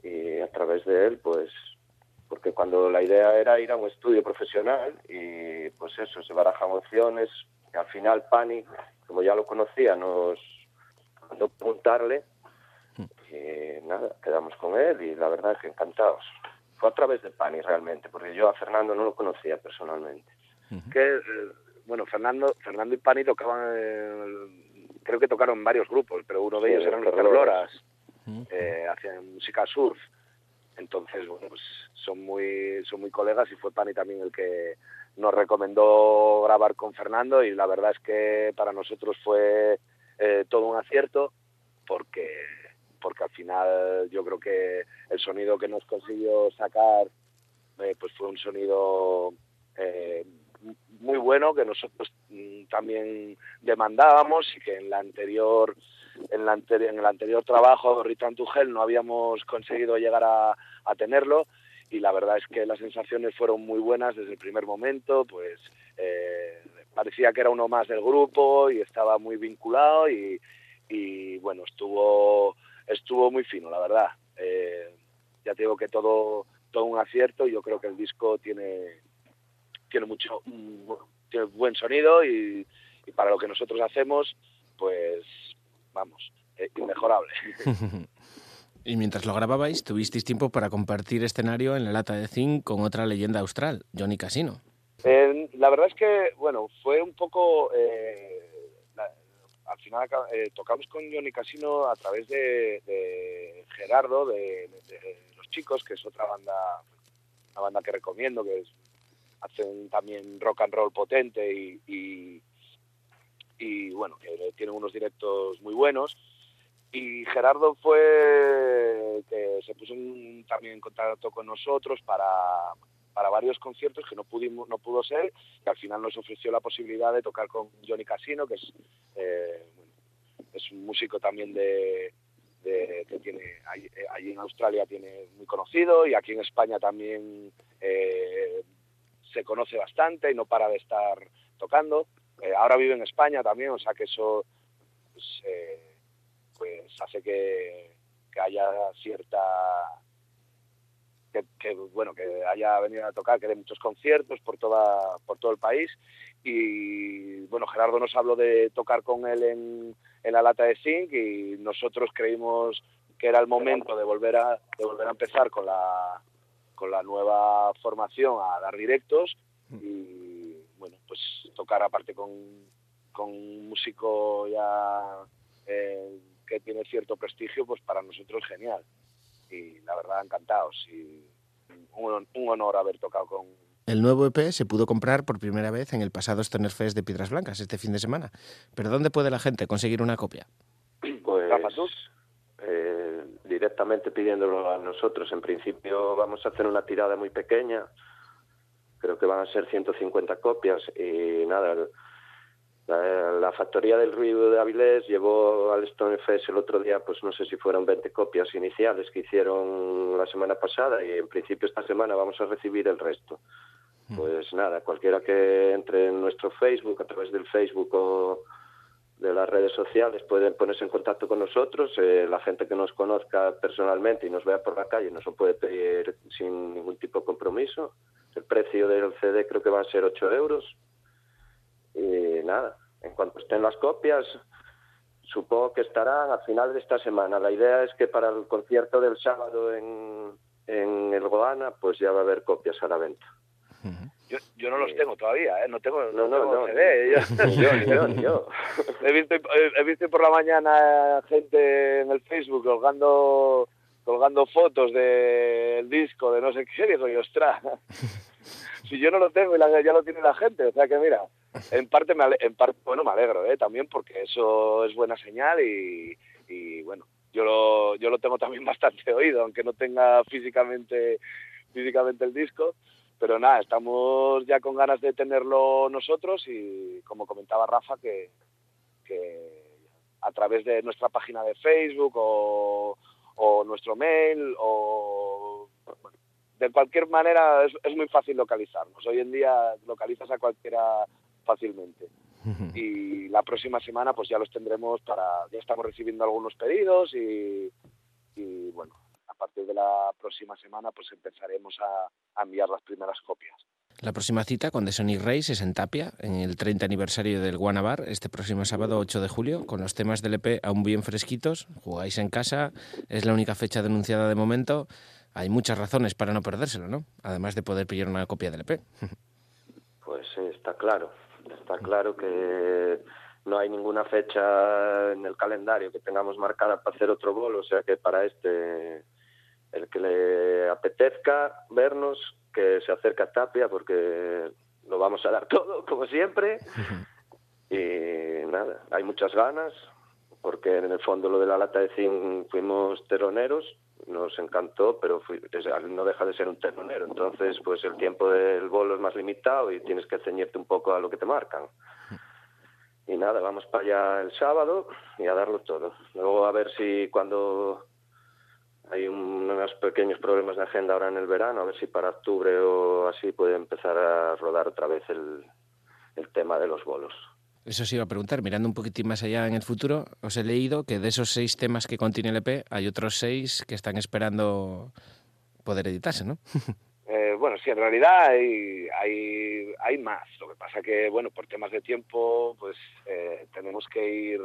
y a través de él, pues, porque cuando la idea era ir a un estudio profesional y pues eso, se barajan opciones, y al final Pani, como ya lo conocía, nos mandó preguntarle y nada, quedamos con él y la verdad es que encantados. Fue a través de Pani realmente, porque yo a Fernando no lo conocía personalmente. que eh, bueno Fernando Fernando y Pani tocaban eh, creo que tocaron varios grupos pero uno de Sí, ellos eran los. Terloras eh, hacían música surf entonces bueno pues son muy son muy colegas y fue Pani también el que nos recomendó grabar con Fernando y la verdad es que para nosotros fue eh, todo un acierto porque porque al final yo creo que el sonido que nos consiguió sacar eh, pues fue un sonido eh, muy bueno que nosotros mm, también demandábamos y que en la anterior en, la anteri- en el anterior trabajo Return to Hell no habíamos conseguido llegar a, a tenerlo. Y la verdad es que las sensaciones fueron muy buenas desde el primer momento pues eh, parecía que era uno más del grupo y estaba muy vinculado y, y bueno estuvo estuvo muy fino la verdad Eh, ya te digo que todo todo un acierto y yo creo que el disco tiene tiene mucho tiene buen sonido y, y para lo que nosotros hacemos pues vamos eh, inmejorable. y mientras lo grababais, tuvisteis tiempo para compartir escenario en la lata de zinc con otra leyenda austral, Johnny Casino. Eh, la verdad es que, bueno, fue un poco... Eh, la- al final eh, tocamos con Johnny Casino a través de, de Gerardo, de, Los Chicos, que es otra banda, una banda que recomiendo, que es- hacen también rock and roll potente y, y, y, bueno, que tienen unos directos muy buenos. Y Gerardo fue que se puso en- también en contacto con nosotros para, para varios conciertos que no pudimos no pudo ser y al final nos ofreció la posibilidad de tocar con Johnny Casino que es eh, es un músico también de, de- que tiene allí, eh, en Australia tiene muy conocido y aquí en España también eh, se conoce bastante y no para de estar tocando. Eh, ahora vive en España también o sea que eso pues, eh, pues hace que, que haya cierta que, que, bueno que haya venido a tocar que dé muchos conciertos por toda por todo el país. Y bueno Gerardo nos habló de tocar con él en, en la lata de zinc y nosotros creímos que era el momento de volver a de volver a empezar con la con la nueva formación a dar directos. Y bueno pues tocar aparte con con un músico ya eh, que tiene cierto prestigio pues para nosotros genial y la verdad encantados y un, un honor haber tocado con El nuevo EP se pudo comprar por primera vez en el pasado Stoner Fest de Piedras Blancas este fin de semana. ¿Pero dónde puede la gente conseguir una copia? Pues ¿tú? eh, directamente pidiéndolo a nosotros. En principio vamos a hacer una tirada muy pequeña. Creo que van a ser 150 copias y nada. el- La, la factoría del ruido de Avilés llevó al Stone Fest el otro día, pues no sé si fueron 20 copias iniciales que hicieron la semana pasada y en principio esta semana vamos a recibir el resto. Pues nada, cualquiera que entre en nuestro Facebook, a través del Facebook o de las redes sociales, pueden ponerse en contacto con nosotros. Eh, la gente que nos conozca personalmente y nos vea por la calle nos lo puede pedir sin ningún tipo de compromiso. El precio del CD creo que va a ser 8 euros. Y nada, en cuanto estén las copias, supongo que estarán a final de esta semana. La idea es que para el concierto del sábado en, en el Goana, pues ya va a haber copias a la venta. yo, yo no los tengo todavía ¿eh? no tengo No, no, no. CD, yo- yo, yo. he visto he visto por la mañana gente en el Facebook colgando colgando fotos del disco de no sé qué digo y ostras si yo no lo tengo y la- ya lo tiene la gente o sea que mira en parte me ale- en parte bueno me alegro ¿eh? también porque eso es buena señal y, bueno yo lo yo lo tengo también bastante oído aunque no tenga físicamente físicamente el disco pero nada estamos ya con ganas de tenerlo nosotros y como comentaba Rafa que que a través de nuestra página de Facebook o, o nuestro mail o de cualquier manera es, es muy fácil localizarnos. Hoy en día localizas a cualquiera fácilmente. Y la próxima semana pues ya los tendremos para, ya estamos recibiendo algunos pedidos y, y bueno, a partir de la próxima semana pues empezaremos a, a enviar las primeras copias. La próxima cita con The Sonic Race es en Tapia, en el 30 aniversario del Guanabar, este próximo sábado 8 de julio, con los temas del EP aún bien fresquitos. Jugáis en casa, es la única fecha denunciada de momento. Hay muchas razones para no perdérselo, ¿no? Además de poder pillar una copia del EP. Pues está claro. Está claro que no hay ninguna fecha en el calendario que tengamos marcada para hacer otro bolo, o sea que para este, el que le apetezca vernos, que se acerque a Tapia, porque lo vamos a dar todo, como siempre. Y nada, hay muchas ganas, porque en el fondo lo de la lata de zinc fuimos teloneros, nos encantó, pero fui- no deja de ser un telonero. Entonces, pues el tiempo del bolo es más limitado y tienes que ceñirte un poco a lo que te marcan. Y nada, vamos para allá el sábado y a darlo todo. Luego a ver si cuando hay un- unos pequeños problemas de agenda ahora en el verano, a ver si para octubre o así puede empezar a rodar otra vez el, el tema de los bolos. Eso os iba a preguntar, mirando un poquitín más allá en el futuro, os he leído que de esos seis temas que contiene el EP, hay otros seis que están esperando poder editarse, ¿no? Eh, bueno, sí, en realidad hay, hay, hay más. Lo que pasa que, bueno, por temas de tiempo, pues eh, tenemos que ir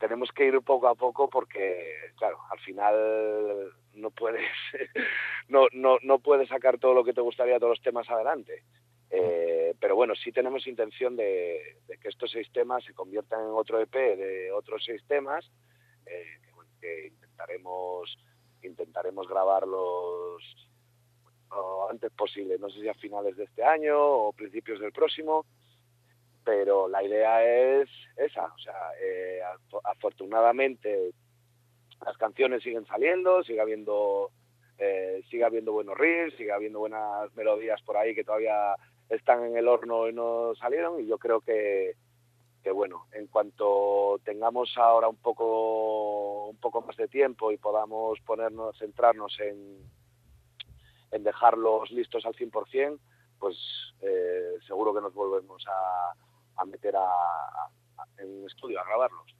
tenemos que ir poco a poco porque, claro, al final no puedes, no, no, no puedes sacar todo lo que te gustaría, todos los temas adelante. Eh, pero bueno, sí tenemos intención de, que estos seis temas se conviertan en otro EP de otros seis temas, eh, que, intentaremos, intentaremos grabarlos lo antes posible, no sé si a finales de este año o principios del próximo, pero la idea es esa, o sea, eh, afortunadamente las canciones siguen saliendo, sigue habiendo, eh, sigue habiendo buenos riffs, sigue habiendo buenas melodías por ahí que todavía están en el horno y no salieron y yo creo que, que bueno, en cuanto tengamos ahora un poco un poco más de tiempo y podamos ponernos, centrarnos en, en dejarlos listos al 100%, pues eh, seguro que nos volvemos a, a meter a, en estudio a grabarlos.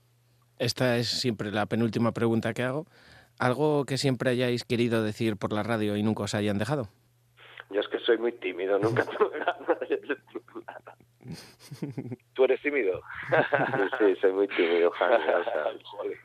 Esta es siempre la penúltima pregunta que hago. ¿Algo que siempre hayáis querido decir por la radio y nunca os hayan dejado? Yo es que soy muy tímido, nunca tuve ganas de nada. ¿Tú eres tímido? sí, soy muy tímido, Jaime. O sea, Joder,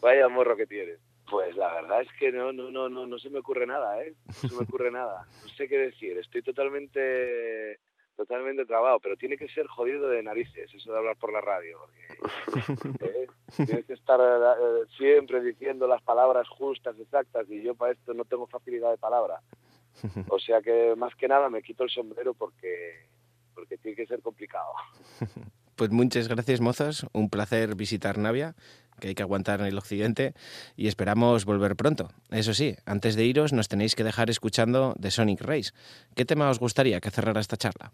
vaya morro que tienes. Pues la verdad es que no, no, no, no, no se me ocurre nada, ¿eh? No se me ocurre nada. No sé qué decir. Estoy totalmente, totalmente trabado, pero tiene que ser jodido de narices eso de hablar por la radio. Porque, ¿eh? Tienes que estar eh, siempre diciendo las palabras justas, exactas, y yo para esto no tengo facilidad de palabra. O sea que más que nada me quito el sombrero porque, porque tiene que ser complicado. Pues muchas gracias, mozos. Un placer visitar Navia, que hay que aguantar en el occidente, y esperamos volver pronto. Eso sí, antes de iros nos tenéis que dejar escuchando The Sonic Race. ¿Qué tema os gustaría que cerrara esta charla?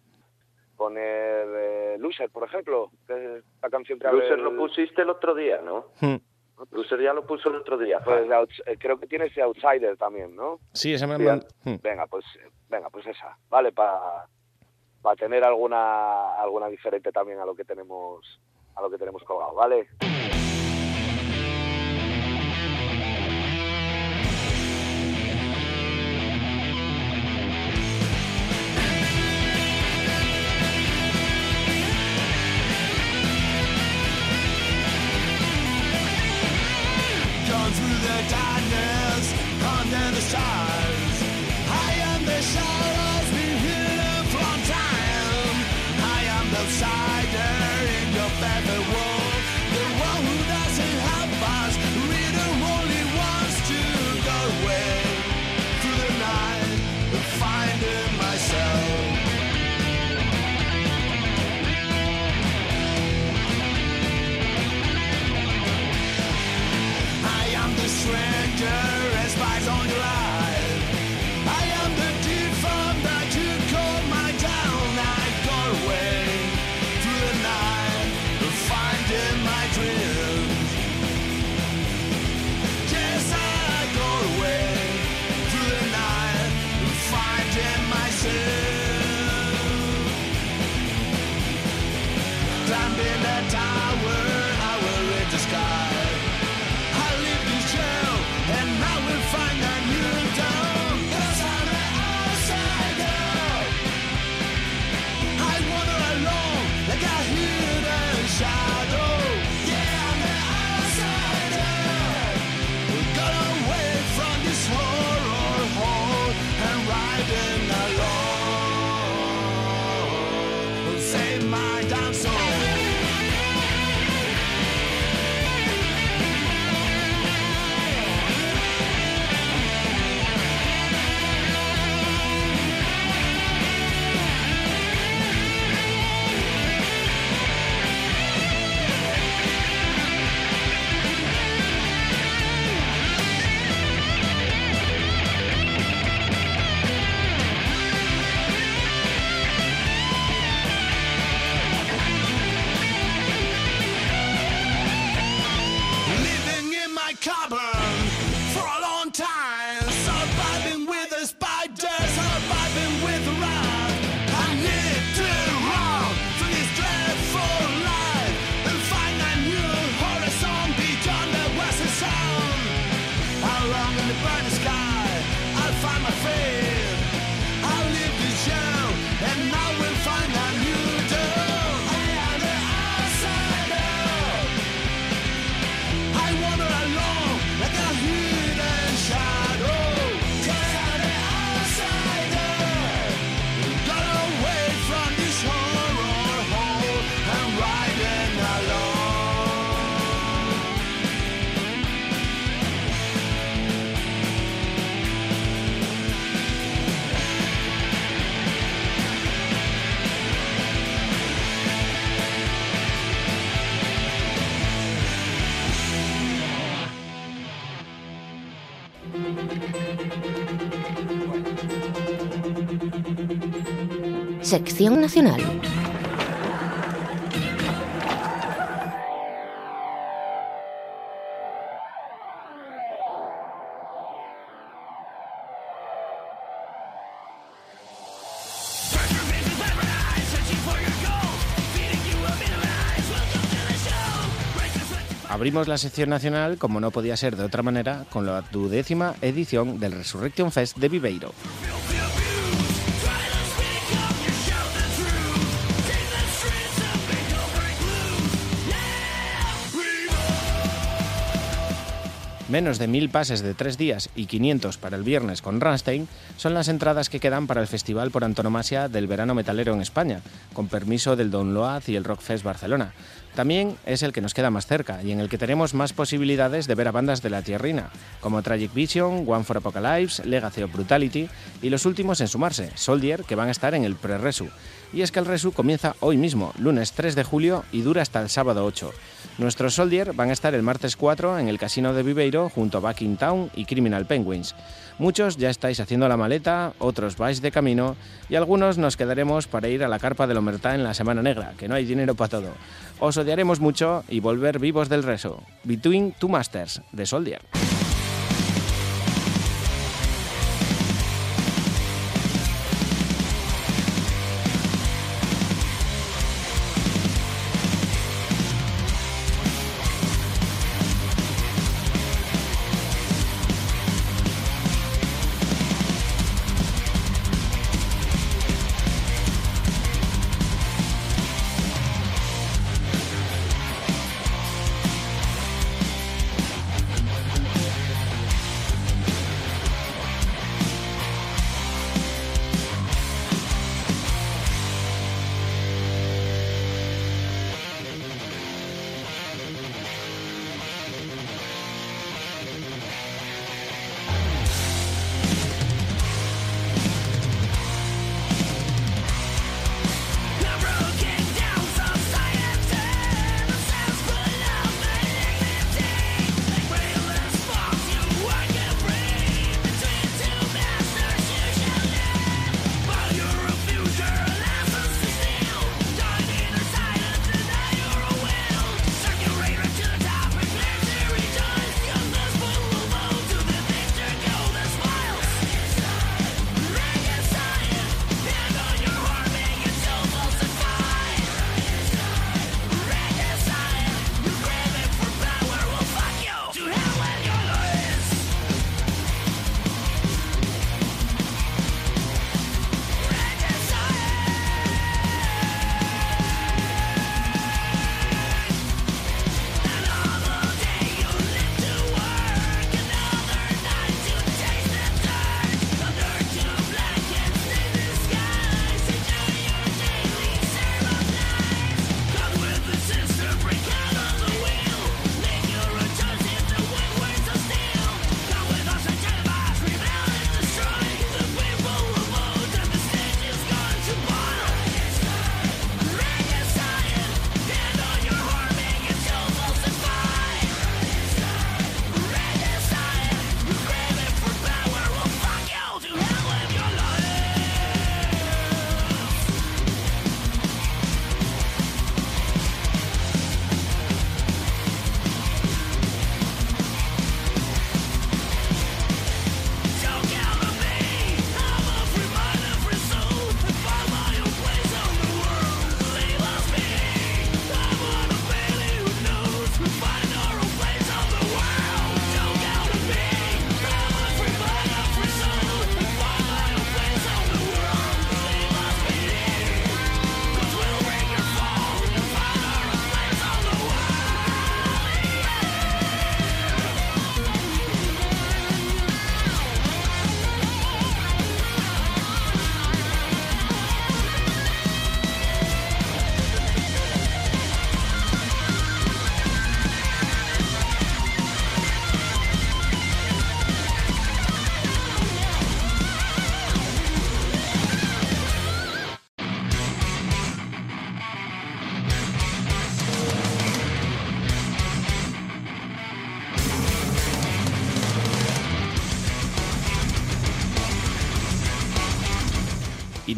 Poner eh, Loser, por ejemplo, que es la canción que Loser el- lo pusiste el otro día, ¿no? Hmm. Loser ya lo puso el otro día. Pues creo que tiene ese Outsider también, ¿no? Sí, esa me Sí, man- Hmm. Venga, pues venga, pues esa, vale, para para tener alguna alguna diferente también a lo que tenemos a lo que tenemos colgado, ¿vale? Sección Nacional. Abrimos la sección nacional, como no podía ser de otra manera, con la duodécima edición del Resurrection Fest de Viveiro. Menos de mil pases de tres días y 500 para el viernes con Rammstein son las entradas que quedan para el festival por antonomasia del verano metalero en España, con permiso del Don Loaz y el Rockfest Barcelona. También es el que nos queda más cerca y en el que tenemos más posibilidades de ver a bandas de la tierrina, como Tragic Vision, One for Apocalypse, Legacy of Brutality y los últimos en sumarse, Soldier, que van a estar en el pre-resu. Y es que el resu comienza hoy mismo, lunes 3 de julio, y dura hasta el sábado 8. Nuestros Soldier van a estar el martes 4 en el Casino de Viveiro junto a Back in Town y Criminal Penguins. Muchos ya estáis haciendo la maleta, otros vais de camino y algunos nos quedaremos para ir a la carpa del Omertá en la Semana Negra, que no hay dinero para todo. Os odiaremos mucho y volver vivos del reso. Between Two Masters, de Soldier.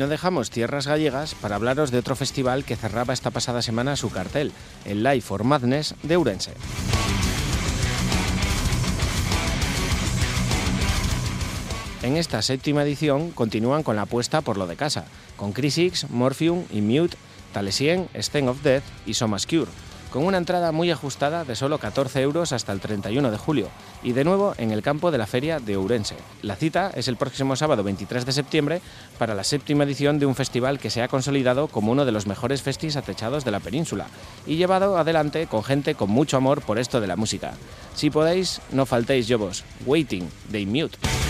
No dejamos tierras gallegas para hablaros de otro festival que cerraba esta pasada semana su cartel, el Life for Madness de Ourense. En esta séptima edición continúan con la apuesta por lo de casa, con Crisix, Morphium y Mute, Talesien, Stain of Death y Somas Cure, con una entrada muy ajustada de solo 14 euros hasta el 31 de julio, y de nuevo en el campo de la feria de Ourense. La cita es el próximo sábado 23 de septiembre para la séptima edición de un festival que se ha consolidado como uno de los mejores festis atechados de la península, y llevado adelante con gente con mucho amor por esto de la música. Si podéis, no faltéis vos. Waiting, de Mute.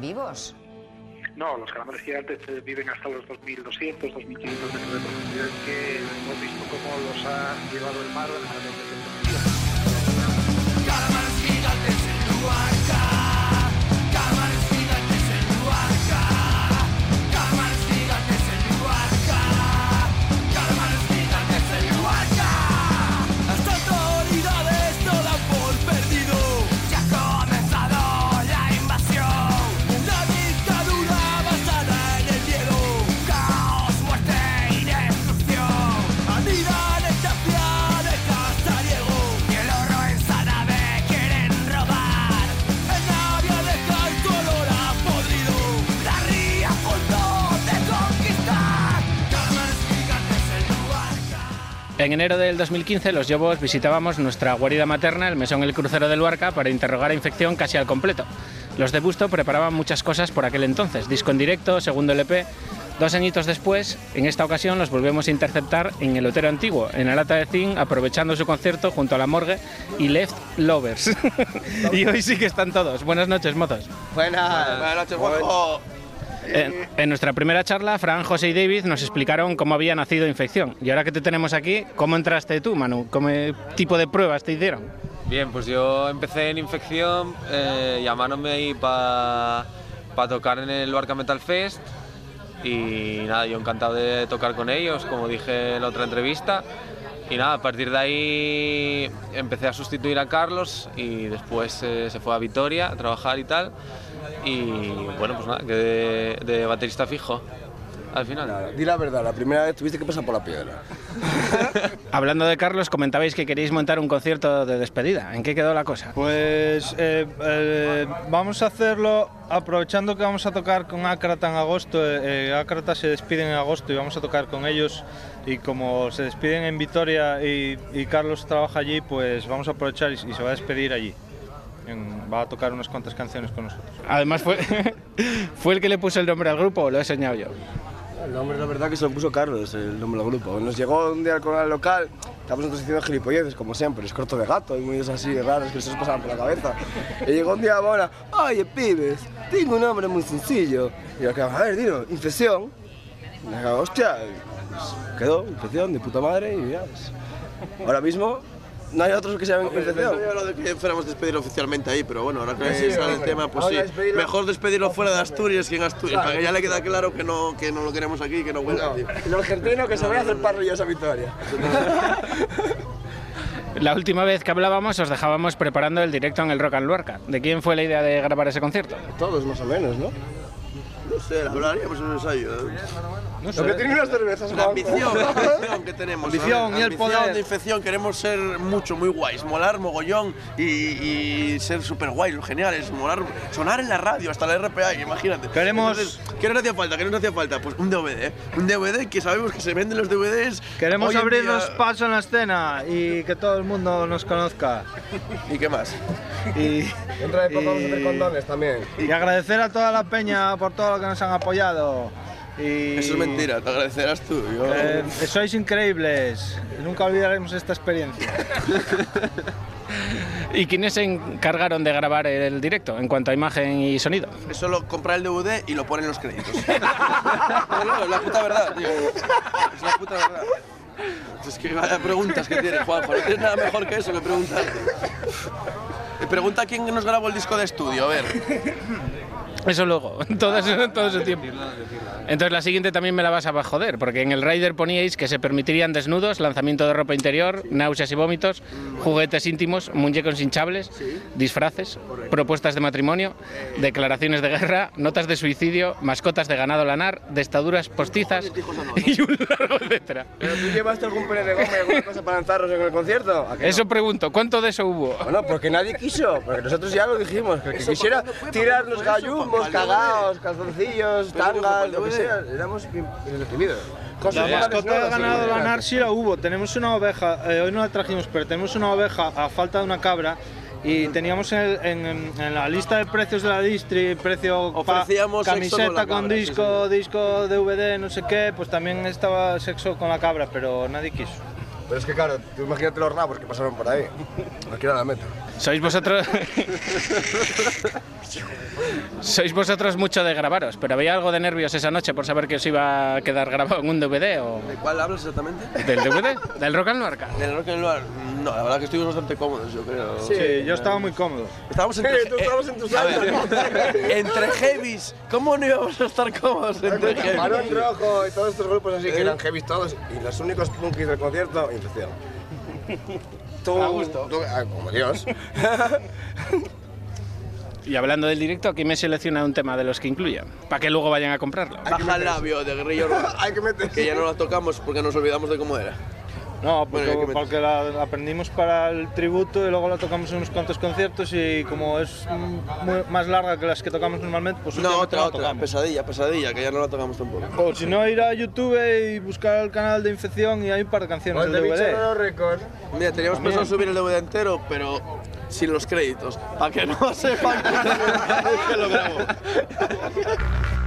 Vivos. No, los calamares gigantes eh, viven hasta los 2.200, 2.500 metros de profundidad que hemos visto cómo los ha llevado el mar En enero del 2015 los Yobos visitábamos nuestra guarida materna, el mesón El Crucero del Luarca, para interrogar a Infección casi al completo. Los de Busto preparaban muchas cosas por aquel entonces, disco en directo, segundo LP. Dos añitos después, en esta ocasión los volvemos a interceptar en el Otero Antiguo, en la lata de zinc, aprovechando su concierto junto a la morgue y Left Lovers. y hoy sí que están todos. Buenas noches, mozos. Buenas. Buenas noches, Juanjo. En, nuestra primera charla, Fran, José y David nos explicaron cómo había nacido Infección. Y ahora que te tenemos aquí, ¿cómo entraste tú, Manu? ¿Qué tipo de pruebas te hicieron? Bien, pues yo empecé en infección, eh, llamándome para tocar en el Luarca Metal Fest y nada, yo encantado de tocar con ellos, como dije en la otra entrevista. Y nada, a partir de ahí empecé a sustituir a Carlos y después eh, se fue a Vitoria a trabajar y tal. Y bueno, pues nada, quedé de, de baterista fijo al final. Di la verdad, la primera vez tuviste que pasar por la piedra. Hablando de Carlos, comentabais que queréis montar un concierto de despedida. ¿En qué quedó la cosa? Pues eh, eh, vamos a hacerlo aprovechando que vamos a tocar con Acrata en agosto. Eh, eh, Acrata se despiden en agosto y vamos a tocar con ellos. Y como se despiden en Vitoria y, y Carlos trabaja allí, pues vamos a aprovechar y, y se va a despedir allí. En- va a tocar unas cuantas canciones con nosotros. Además, fue, fue el que le puso el nombre al grupo o lo he enseñado yo. El nombre, la verdad, que se lo puso Carlos, el nombre del grupo. Nos llegó un día con el local, estábamos nosotros haciendo gilipolleces, como siempre, es corto de gato y muy así raros que se nos pasaban por la cabeza. Y llegó un día ahora, oye, pibes, tengo un nombre muy sencillo. Y yo, a ver, dilo, infección. Y me digo, hostia, y, pues, quedó, infección, de puta madre, y ya, pues, Ahora mismo no hay otros que se llamen infección. Yo lo de que fuéramos despedirlo oficialmente ahí, pero bueno, ahora que Sí, sale el hombre. tema, pues sí. despedirlo- Mejor despedirlo fuera de Asturias que en Asturias, Claro. para que ya le queda claro que no, que no lo queremos aquí, que no vuelva. tío. El argentino que se vaya a hacer parrillas a Victoria. La última vez que hablábamos os dejábamos preparando el directo en el Rock and Luarca. ¿De quién fue la idea de grabar ese concierto? Todos más o menos, ¿no? No sé, hablaríamos en un ensayo. ¿eh? No sé. Lo que tiene unas cervezas, La ambición, la ambición que tenemos. Ambición ¿sabes? y el Ambición poder. de infección, queremos ser mucho, muy guays, molar mogollón y, y ser súper guays, geniales, molar, sonar en la radio, hasta la RPA, imagínate. Queremos- Entonces, ¿Qué nos hacía falta? ¿Qué nos hacía falta? Pues un DVD, ¿eh? un DVD que sabemos que se venden los DVDs. Queremos abrirnos día- paso en la escena y que todo el mundo nos conozca. ¿Y qué más? Y, Dentro de poco vamos a hacer condones también. y agradecer a toda la peña por todo lo que nos han apoyado. Y, Eso es mentira, te agradecerás tú. Yo... Eh, sois increíbles. Nunca olvidaremos esta experiencia. ¿Y quiénes se encargaron de grabar el directo en cuanto a imagen y sonido? Es solo comprar el DVD y lo ponen en los créditos. no, no, es la puta verdad, tío. Es la puta verdad. Es que vaya preguntas que tienes, Juanjo. No tienes nada mejor que eso que preguntarte. Eh, Pregunta quién nos grabó el disco de estudio, a ver. Eso luego, todo ese, todo ese tiempo. Entonces la siguiente también me la vas a joder, porque en el Rider poníais que se permitirían desnudos, lanzamiento de ropa interior, náuseas y vómitos, juguetes íntimos, muñecos hinchables, disfraces, propuestas de matrimonio, declaraciones de guerra, notas de suicidio, mascotas de ganado lanar, destaduras postizas y un largo etcétera. ¿Pero tú llevaste algún pene de goma y alguna cosa para lanzarnos en el concierto? ¿A que no? Eso pregunto, ¿cuánto de eso hubo? Bueno, porque nadie quiso, porque nosotros ya lo dijimos, que el que quisiera tirarnos gallumbos, cagaos, calzoncillos, tangas, lo que sea, éramos bien bien recibidos. Cosas La mascota de ganado lanar sí la hubo. Tenemos una oveja, eh, hoy no la trajimos, pero tenemos una oveja a falta de una cabra. Y teníamos en, el- en- en la lista de precios de la distri, precio pa- Ofrecíamos sexo camiseta con la con cabra, sí, disco, disco DVD, no sé qué, pues también estaba sexo con la cabra, pero nadie quiso. Pero es que claro, tú imagínate los rabos que pasaron por ahí. Aquí era la meta. ¿Sois vosotros...? Sois vosotros mucho de grabaros, pero había algo de nervios esa noche por saber que os iba a quedar grabado en un DVD o... ¿De cuál hablas exactamente? ¿Del DVD? ¿Del Rock al Noarca? Del Rock and Roll. No, la verdad que estuvimos bastante cómodos, yo creo. Sí, yo estaba muy cómodo. Estábamos entre, Sí, tú estabas en tus entre heavies. ¿Cómo no íbamos a estar cómodos entre heavies? Marón Rojo y todos estos grupos así que eran heavy todos y los únicos punkis del concierto, infección. A gusto. ah, como Dios. Y hablando del directo, aquí me selecciona un tema de los que incluya, para que luego vayan a comprarlo. Baja el labio de Guerrilla Urbana. Hay que meter. Que ya no la tocamos porque nos olvidamos de cómo era. No, porque, Bueno, que porque la, la aprendimos para el tributo y luego la tocamos en unos cuantos conciertos y como es mm, muy- más larga que las que tocamos normalmente, pues No, otra, la otra. tocamos. Pesadilla, pesadilla, que ya no la tocamos tampoco. O si no, ir a YouTube y buscar el canal de Infección y hay un par de canciones Pues del DVD. no record. Mira, teníamos También. pensado subir el DVD entero, pero sin los créditos. Para que no sepan que lo grabo.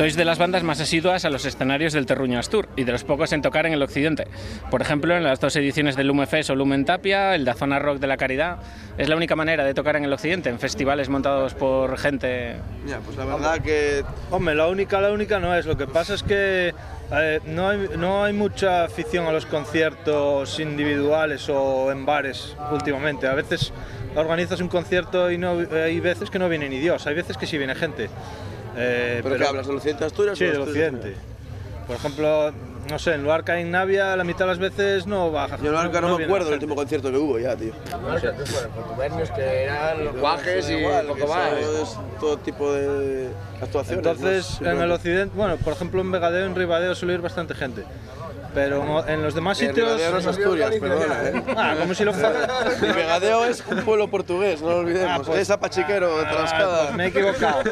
Sois de las bandas más asiduas a los escenarios del Terruño Astur y de los pocos en tocar en el occidente. Por ejemplo, en las dos ediciones del Lume Fest o Lumen Tapia, el de Zona Rock de la Caridad. Es la única manera de tocar en el occidente, en festivales montados por gente. Ya, pues la verdad que. Hombre, la única, la única no es. Lo que pasa es que eh, no, hay, no hay mucha afición a los conciertos individuales o en bares últimamente. A veces organizas un concierto y no, hay veces que no viene ni Dios, hay veces que sí viene gente. Eh, ¿Pero qué hablas, del occidente de Asturias Sí, del occidente. Por ejemplo, no sé, en Luarca y en Navia la mitad de las veces no baja. Yo en Luarca no, me viene acuerdo del último concierto que hubo ya, tío. Contubernios que eran los guajes y Igual, poco que más. todo tipo de actuaciones. Entonces, ¿no? en el occidente, bueno, por ejemplo en Vegadeo, en Ribadeo suele ir bastante gente. Pero en los demás En sitios... Ribadeo no es Asturias, perdona, ¿eh? Ah, como si lo fuera. Y Vegadeo es un pueblo portugués, no lo olvidemos. Ah, pues- es apachiquero de Ah, Trascada. pues me he equivocado.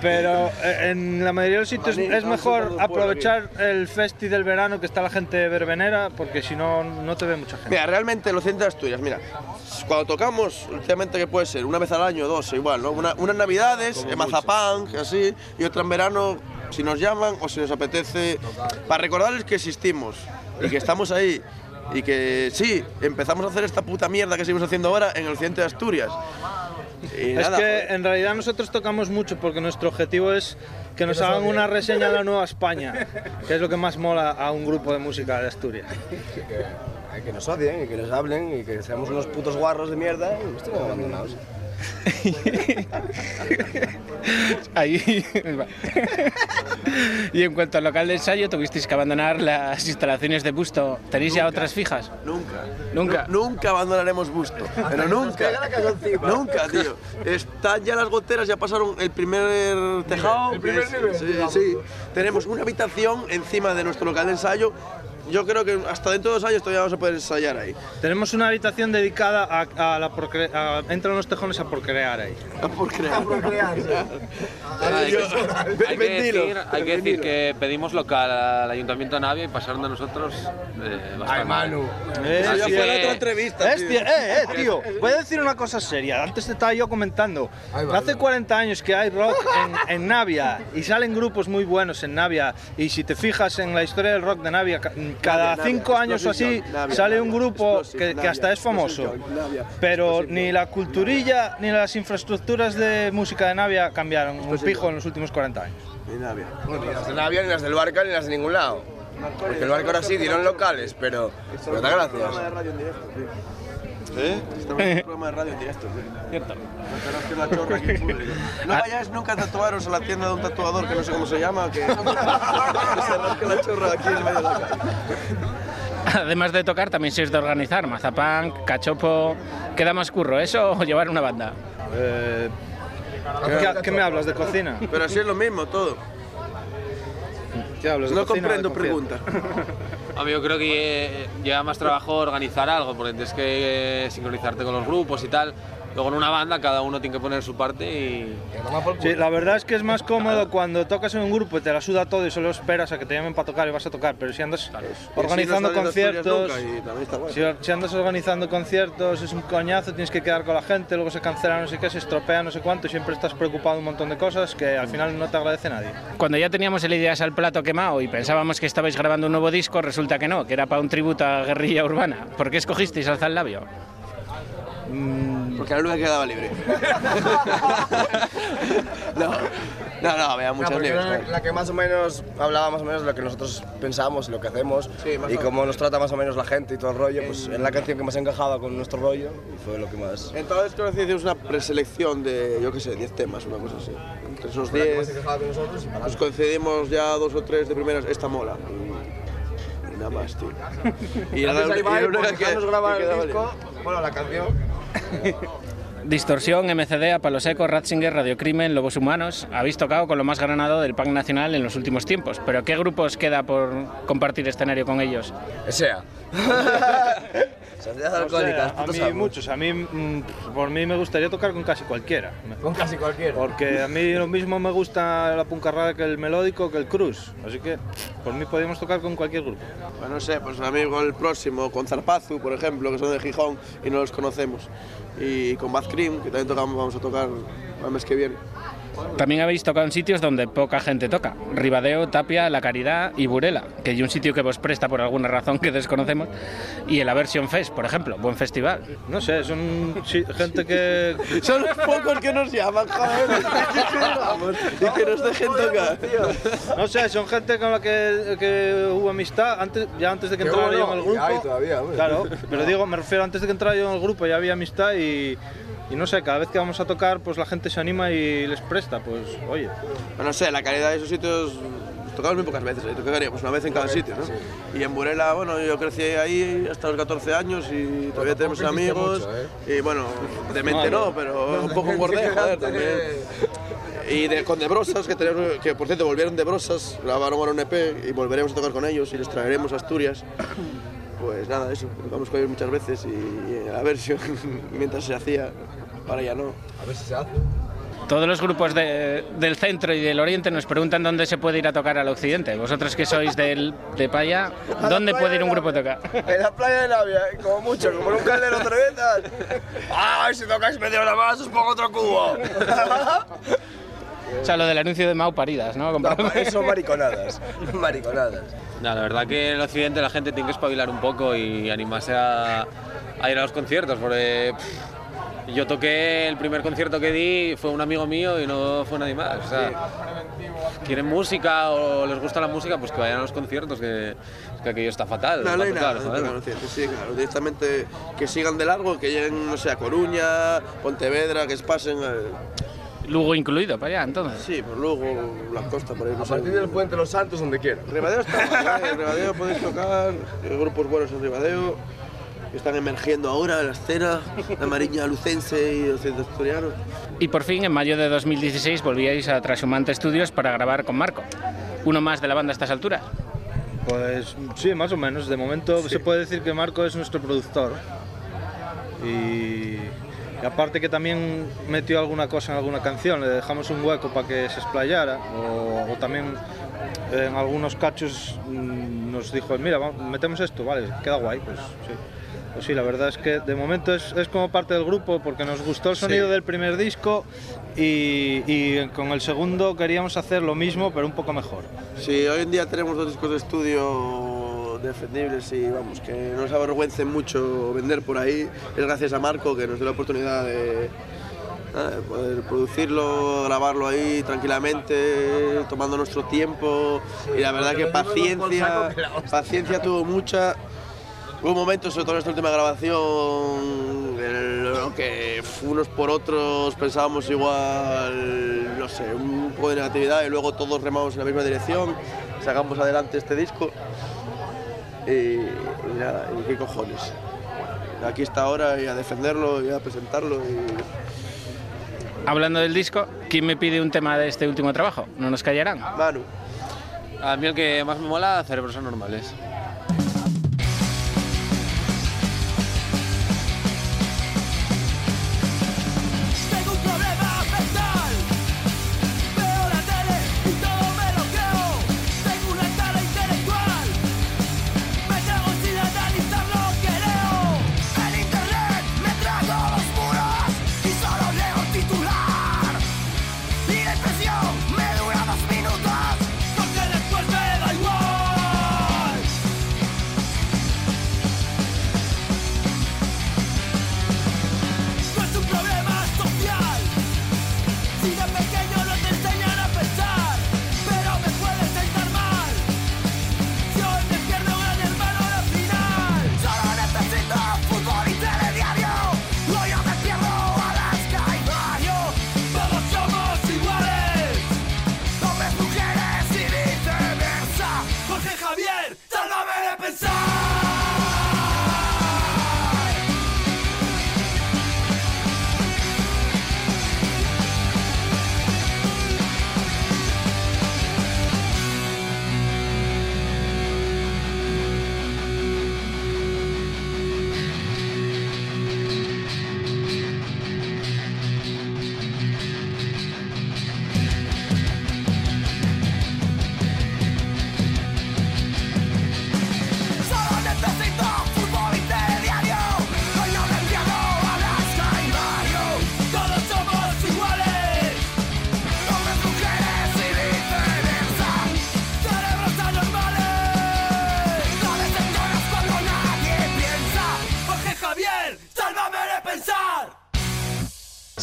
Pero eh, en la mayoría de los sitios Maní, es mejor aprovechar el festi del verano que está la gente verbenera, porque si no, no te ve mucha gente. Mira, realmente el occidente de Asturias, mira, cuando tocamos, últimamente que puede ser, una vez al año, dos, igual, ¿no? Una, unas navidades, en Mazapán, así, y otra en verano, si nos llaman o si nos apetece, para recordarles que existimos y que estamos ahí. Y que sí, empezamos a hacer esta puta mierda que seguimos haciendo ahora en el occidente de Asturias. Y Es nada, que joder. en realidad nosotros tocamos mucho porque nuestro objetivo es que nos hagan una reseña de la Nueva España, que es lo que más mola a un grupo de música de Asturias. Que, que nos odien y que nos hablen y que seamos unos putos guarros de mierda y nos tienen abandonados. Ahí. y en cuanto al local de ensayo, tuvisteis que abandonar las instalaciones de Busto. ¿Tenéis ya otras fijas? Nunca. Nunca. Nu- nunca abandonaremos Busto. Pero nunca. Nunca, tío. Están ya las goteras, ya pasaron el primer tejado. el primer nivel, Sí, digamos. sí. Tenemos una habitación encima de nuestro local de ensayo. Yo creo que hasta dentro de dos años todavía vamos a poder ensayar ahí. Tenemos una habitación dedicada a, a la procre- a- entran los tejones a procrear ahí. A por crear. Hay, Yo- hay que decir, hay que decir que pedimos local al Ayuntamiento de Navia y pasaron de nosotros eh, bastante. Ay, Manu. Eh, Así Ya sí, fue la que- otra entrevista. Es tío. eh, eh, tío, voy a decir una cosa seria. Antes te estaba yo comentando. Hace ahí va. 40 años que hay rock en, en Navia y salen grupos muy buenos en Navia. Y si te fijas en la historia del rock de Navia, cada cinco años o así sale un grupo que, hasta es famoso. Pero ni la culturilla ni las infraestructuras de música de Navia cambiaron un pijo en los últimos 40 años. Ni Navia. Bueno, ni las de Navia, ni las del Barca, ni las de ningún lado. Porque el barco ahora sí dieron locales, pero. Pero da gracias. ¿Eh? Estamos en un programa de radio en directo, tío. Cierto. No la chorra aquí en público. No vayáis nunca a tatuaros a la tienda de un tatuador que no sé cómo se llama, que, se rasque la chorra aquí en medio de la calle. Además de tocar, también sois de organizar mazapán, cachopo. ¿Queda más curro eso o llevar una banda? Eh, ¿qué, qué me hablas de cocina? Pero así es lo mismo todo. ¿Qué hablas de No cocina o de comprendo pregunta. Mí yo creo que lleva más trabajo organizar algo, porque tienes que eh, sincronizarte con los grupos y tal. Luego en una banda cada uno tiene que poner su parte y... Sí, la verdad es que es más cómodo cuando tocas en un grupo y te la suda todo y solo esperas a que te llamen para tocar y vas a tocar, pero si andas organizando si no conciertos, nunca, si, si andas organizando conciertos es un coñazo, tienes que quedar con la gente, luego se cancela no sé qué, se estropea no sé cuánto y siempre estás preocupado de un montón de cosas que al final no te agradece nadie. Cuando ya teníamos el Ideas al plato quemado y pensábamos que estabais grabando un nuevo disco, resulta que no, que era para un tributo a guerrilla urbana. ¿Por qué escogisteis Alza el Labio? Porque la luz quedaba libre. no, no, no, había No, muchas porque libres. joder. la que más o menos hablaba más o menos de lo que nosotros pensamos y lo que hacemos Sí, y cómo nos trata más o menos la gente y todo el rollo, pues es la canción que más encajaba con nuestro rollo y fue lo que más... Entonces creo que hicimos una preselección de, yo qué sé, 10 temas, una cosa así. Entre esos Fue la que más 10 encajaba con nosotros y para nos coincidimos ya dos o tres de primeras, esta mola. Y nada más, tío. Y era la Ibai única que- dejarnos grabar que el disco, bueno, la canción. Distorsión, MCD, A Palo Seco, Ratzinger, Radiocrimen, Lobos Humanos. Habéis tocado con lo más granado del punk nacional en los últimos tiempos. ¿Pero qué grupo os queda por compartir escenario con ellos? Sea. Sociedad alcohólica, O sea, a mí amos. muchos, a mí mm, por mí me gustaría tocar con casi cualquiera. Con casi cualquiera. Porque a mí lo mismo me gusta la puncarrada que el melódico que el cruz. Así que por mí podríamos tocar con cualquier grupo. Bueno, no sé, pues amigo el próximo, con Zarpazu, por ejemplo, que son de Gijón y no los conocemos. Y con Bad Cream, que también tocamos, vamos a tocar el mes que viene. También habéis tocado en sitios donde poca gente toca. Ribadeo, Tapia, La Caridad y Burela, que hay un sitio que vos presta por alguna razón que desconocemos. Y el Aversion Fest, por ejemplo, buen festival. No sé, son gente que... Son los pocos que nos llaman, joder. Y que nos dejen tocar. No sé, son gente con la que, que hubo amistad antes, ya antes de que entrara hubo, yo no, en el grupo. hay todavía, hombre. Claro, pero digo, me refiero antes de que entrara yo en el grupo ya había amistad y, y no sé, cada vez que vamos a tocar, pues la gente se anima y les presta, pues oye. No sé, la calidad de esos sitios tocamos muy pocas veces, ¿eh? tocaríamos una vez en cada sitio, ¿no? Y en Burela, bueno, yo crecí ahí hasta los 14 años y todavía tenemos amigos. mucho, ¿eh? Y bueno, de mente no, pero un poco engordé, joder, también. Y de, con De Brosas, que, tenemos, que por cierto volvieron De Brosas, grabaron un EP y volveremos a tocar con ellos y les traeremos a Asturias. Pues nada, eso, tocamos con ellos muchas veces y, y a ver si mientras se hacía, ahora ya no. A ver si se hace. Todos los grupos de- del centro y del oriente nos preguntan dónde se puede ir a tocar al occidente. Vosotros que sois del, de Paya, ¿dónde puede ir un grupo a tocar? En la playa de Navia, como mucho, como en un caldero cervezas. ¡Ay, si tocáis media hora más, os pongo otro cubo! O sea, lo del anuncio de Mau Paridas, ¿no? No, eso mariconadas. Mariconadas. No, la verdad que en el occidente la gente tiene que espabilar un poco y animarse a, a ir a los conciertos, porque pff, yo toqué el primer concierto que di, fue un amigo mío y no fue nadie más. O sea, quieren música o les gusta la música, pues que vayan a los conciertos, que, que aquello está fatal. No, no hay nada, no, sí, sí, claro, directamente que sigan de largo, que lleguen, no sé, a Coruña, Pontevedra, que se pasen. eh, Lugo incluido, para allá, entonces. Sí, por luego la costa, por ahí, no A partir del Puente Los Santos, donde quieran. Ribadeo está guay, ¿eh? en Ribadeo podéis tocar, hay grupos buenos en Ribadeo, que están emergiendo ahora en la escena, la Mariña Lucense y el Centro Asturiano. Y por fin, en mayo de 2016, volvíais a Trashumante Studios para grabar con Marco. Uno más de la banda a estas alturas. Pues sí, más o menos. De momento se puede decir que Marco es nuestro productor. Y, y aparte que también metió alguna cosa en alguna canción, le dejamos un hueco para que se explayara. O, o también en algunos cachos mm, nos dijo, mira, metemos esto, vale, queda guay. Pues sí. Pues sí, la verdad es que de momento es, es como parte del grupo porque nos gustó el sonido Sí. del primer disco y, y con el segundo queríamos hacer lo mismo pero un poco mejor. Sí, hoy en día tenemos dos discos de estudio defendibles y vamos, que no nos avergüencen mucho vender por ahí. Es gracias a Marco que nos dio la oportunidad de, nada, de poder producirlo, grabarlo ahí tranquilamente, tomando nuestro tiempo. Y la verdad que paciencia, paciencia tuvo mucha. Hubo momentos, sobre todo en esta última grabación, en que unos por otros pensábamos igual, no sé, un poco de negatividad y luego todos remamos en la misma dirección, sacamos adelante este disco y, y nada, y qué cojones. Aquí está ahora y a defenderlo y a presentarlo y... Hablando del disco, ¿quién me pide un tema de este último trabajo? ¿No nos callarán? Manu. A mí el que más me mola, Cerebros Anormales.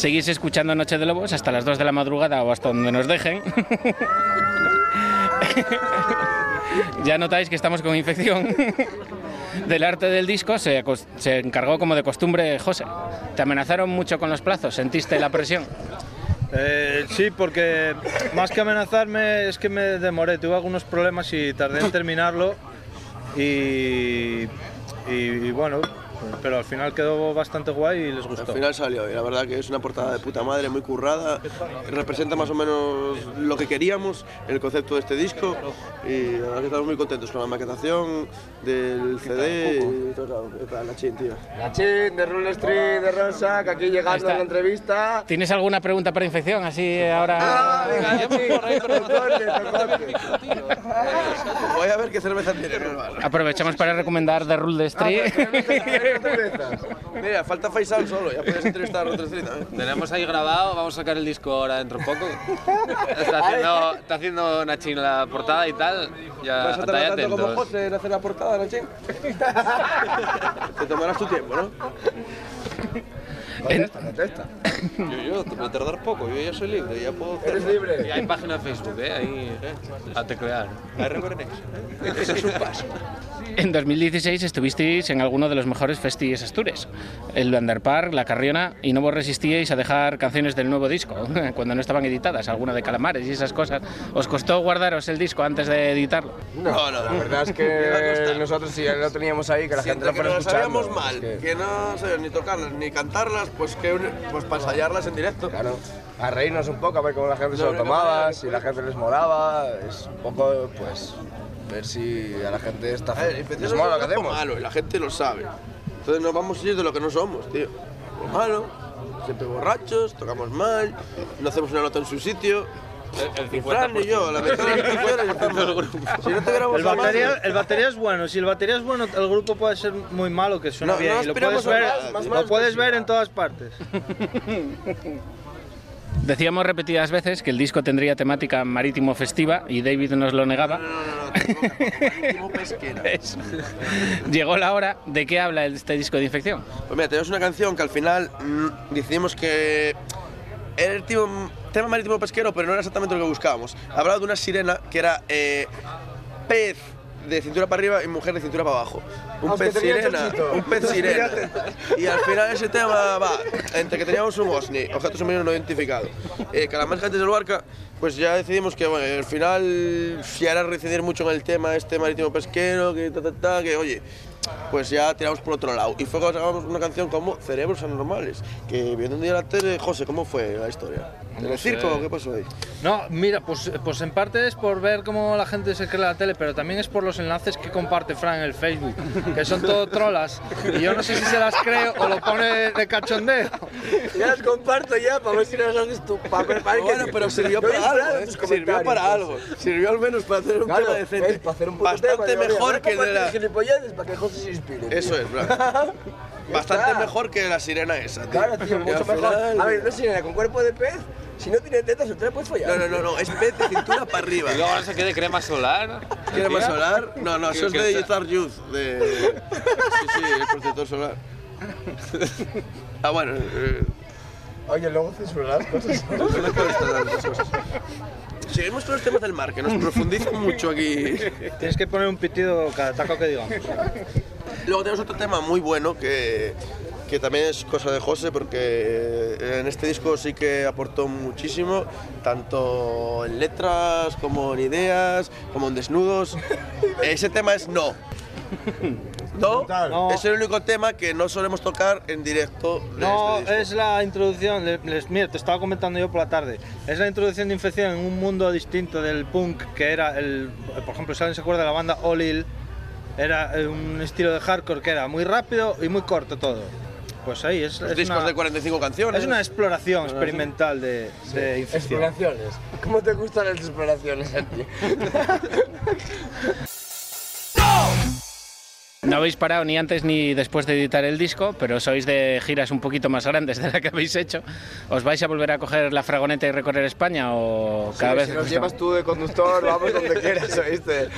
Seguís escuchando Noche de Lobos hasta las 2 de la madrugada o hasta donde nos dejen. ya notáis que estamos con infección. Del arte del disco se, se encargó como de costumbre José. ¿Te amenazaron mucho con los plazos? ¿Sentiste la presión? Eh, sí, porque más que amenazarme es que me demoré, tuve algunos problemas y tardé en terminarlo y bueno, pero al final quedó bastante guay y les gustó. Al final salió y la verdad que es una portada de puta madre, muy currada, representa más o menos lo que queríamos, el concepto de este disco y la verdad que estamos muy contentos con la maquetación del CD y todo, ¿qué tal, Nachín, tío? Nachín, de Rule Street, de Rosa, que aquí llegando a la entrevista. ¿Tienes alguna pregunta para infección? Así ahora... Ah, venga, tocote. Voy a ver qué cerveza tiene. Aprovechamos para recomendar The Rule de Street. Mira, falta Faisal solo, ya puedes entrevistar a otro Street también. Tenemos ahí grabado, vamos a sacar el disco ahora dentro de poco. Está haciendo, está haciendo Nachín la portada y tal. Ya ¿Vas a tardar tanto como. José en hacer la portada, Nachín? Te tomarás tu tiempo, ¿no? En- Yo, yo, te voy a tardar poco, yo ya soy libre, ya puedo hacer... Eres libre. Y hay página de Facebook, ¿eh? Ahí a teclear. Hay recorrenes. Ese es un paso. En 2016 estuvisteis en alguno de los mejores festivals Astures, el Underpark, La Carriona, y no vos resistíais a dejar canciones del nuevo disco, cuando no estaban editadas, alguna de Calamares y esas cosas. ¿Os costó guardaros el disco antes de editarlo? No, no, la verdad es que nosotros si ya lo teníamos ahí, que la gente Siempre lo que fuera no las escuchando. sabíamos mal, es que- que no sabíamos ni tocarlas ni cantarlas, pues que pues para ensayarlas en directo. Claro, a reírnos un poco, a ver cómo la gente se lo tomaba, si la gente les molaba, es un poco, pues, ver si a la gente está A ver, les mola lo que hacemos. malo y la gente lo sabe. Entonces nos vamos a ir de lo que no somos, tío. Lo malo, siempre borrachos, tocamos mal, no hacemos una nota en su sitio. El Y Fran y yo, la canciones estamos. Si no tuviéramos El batería, el batería es bueno, si el batería es bueno, el grupo puede ser muy malo, que suena No, bien, no y lo puedes, ver, lo puedes ver en todas partes. Decíamos repetidas veces que el disco tendría temática marítimo festiva y David nos lo negaba. Marítimo pesquera. Eso. Llegó la hora de qué habla este disco de infección. Pues mira, tenemos una canción que al final mm, decidimos que era el tipo- tema marítimo pesquero, pero no era exactamente lo que buscábamos. Hablaba de una sirena que era eh, pez de cintura para arriba y mujer de cintura para abajo. Un Aunque pez sirena, chochito. un pez sirena. Y al final ese tema va entre que teníamos un OSNI, objeto submarino no identificado, eh, calamares gigantes del barca, pues ya decidimos que bueno, al final si era reincidir mucho en el tema este marítimo pesquero, que ta, ta, ta, que oye, pues ya tiramos por otro lado. Y fue cuando sacamos una canción como Cerebros Anormales, que viendo un día la tele, José, ¿cómo fue la historia? ¿En No el circo? ¿Qué pasó ahí? No, mira, pues, pues en parte es por ver cómo la gente se cree la tele, pero también es por los enlaces que comparte Fran en el Facebook, que son todo trolas. Y yo no sé si se las creo o lo pone de cachondeo. Ya las comparto ya para ver si las haces tú. Para preparar Bueno, pero sirvió para algo, ¿eh? Sirvió para algo. Sirvió al menos para hacer un Claro, tema decente. Para hacer un Bastante tema, mejor que de la... gilipolleces para que José se inspire. Eso es, bro. Bastante mejor que la sirena esa, tío. Claro, tío, Que mucho mejor. A ver, una sirena con cuerpo de pez, si no tiene tetas, otra puedes follar. No, no, no, no, es pez de cintura para arriba. Y luego ahora se quede crema solar. ¿Quiere más Tía. solar? No, no, eso es de que- Youth. De... Sí, sí, el protector solar. Ah, bueno. eh, Oye, luego censurar las cosas. Seguimos con los temas del mar, que nos profundizan mucho aquí. Tienes que poner un pitido cada taco que digamos. Luego tenemos otro tema muy bueno que, que también es cosa de José, porque en este disco sí que aportó muchísimo, tanto en letras como en ideas, como en desnudos. Ese tema es No. No, No. es el único tema que no solemos tocar en directo. No, este es la introducción, le- les- mira, te estaba comentando yo por la tarde, es la introducción de Infección en un mundo distinto del punk, que era el, por ejemplo, si alguien se acuerda de la banda Olil, era eh, un estilo de hardcore que era muy rápido y muy corto todo. Pues ahí es, Los es discos una, de 45 canciones. es una exploración experimental de, de Infección. Exploraciones. ¿Cómo te gustan las exploraciones a ti? No habéis parado ni antes ni después de editar el disco, pero sois de giras un poquito más grandes de la que habéis hecho. ¿Os vais a volver a coger la fragoneta y recorrer España o cada Sí, vez Si nos os llevas tú de conductor, vamos donde quieras, ¿oíste?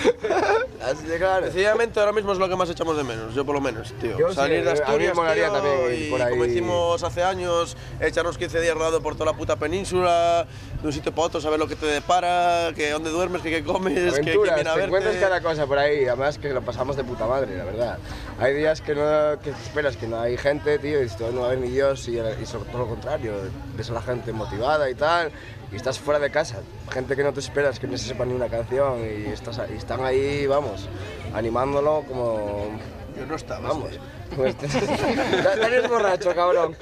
Así de claro. Sencillamente ahora mismo es lo que más echamos de menos, yo por lo menos, tío. Yo sí, Salir de mí me Asturias, tío, también y por ahí. como hicimos hace años, echarnos 15 días rodando por toda la puta península, de un sitio para otro, saber lo que te depara, que dónde duermes, que qué comes, que quién Aventuras, viene a te verte. encuentras cada cosa por ahí, además que lo pasamos de puta madre, la verdad. Hay días que no que te esperas que no hay gente, tío, y dices, no va a haber ni Dios, y, y sobre todo lo contrario, ves a la gente motivada y tal, y estás fuera de casa, gente que no te esperas, que no se sepa ni una canción, y, estás, y están ahí, vamos, animándolo como... Yo no estaba. Vamos. Pues Eres borracho, cabrón.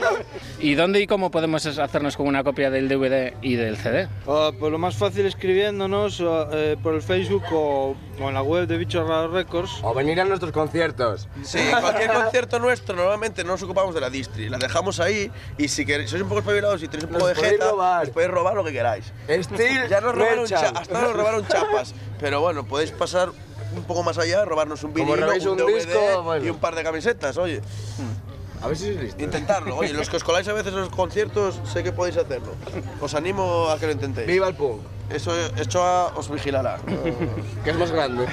¿Y dónde y cómo podemos hacernos con una copia del DVD y del CD? Ah, pues lo más fácil escribiéndonos ah, eh, por el Facebook o, o en la web de Bichos Raros Records. O venir a nuestros conciertos. Sí, cualquier concierto nuestro normalmente no nos ocupamos de la distri, la dejamos ahí y si queréis, sois un poco espabilados y tenéis un Nos poco de podéis jeta, robar. os podéis robar lo que queráis. Steel ya nos robaron cha- hasta nos robaron chapas, pero bueno, podéis pasar un poco más allá, robarnos un vinilo, un, un DVD disco, bueno. y un par de camisetas, oye. A ver si sois listos. Intentarlo, oye, los que os coláis a veces en los conciertos, sé que podéis hacerlo. Os animo a que lo intentéis. Viva el punk. Eso, Echoa os vigilará. que es más grande.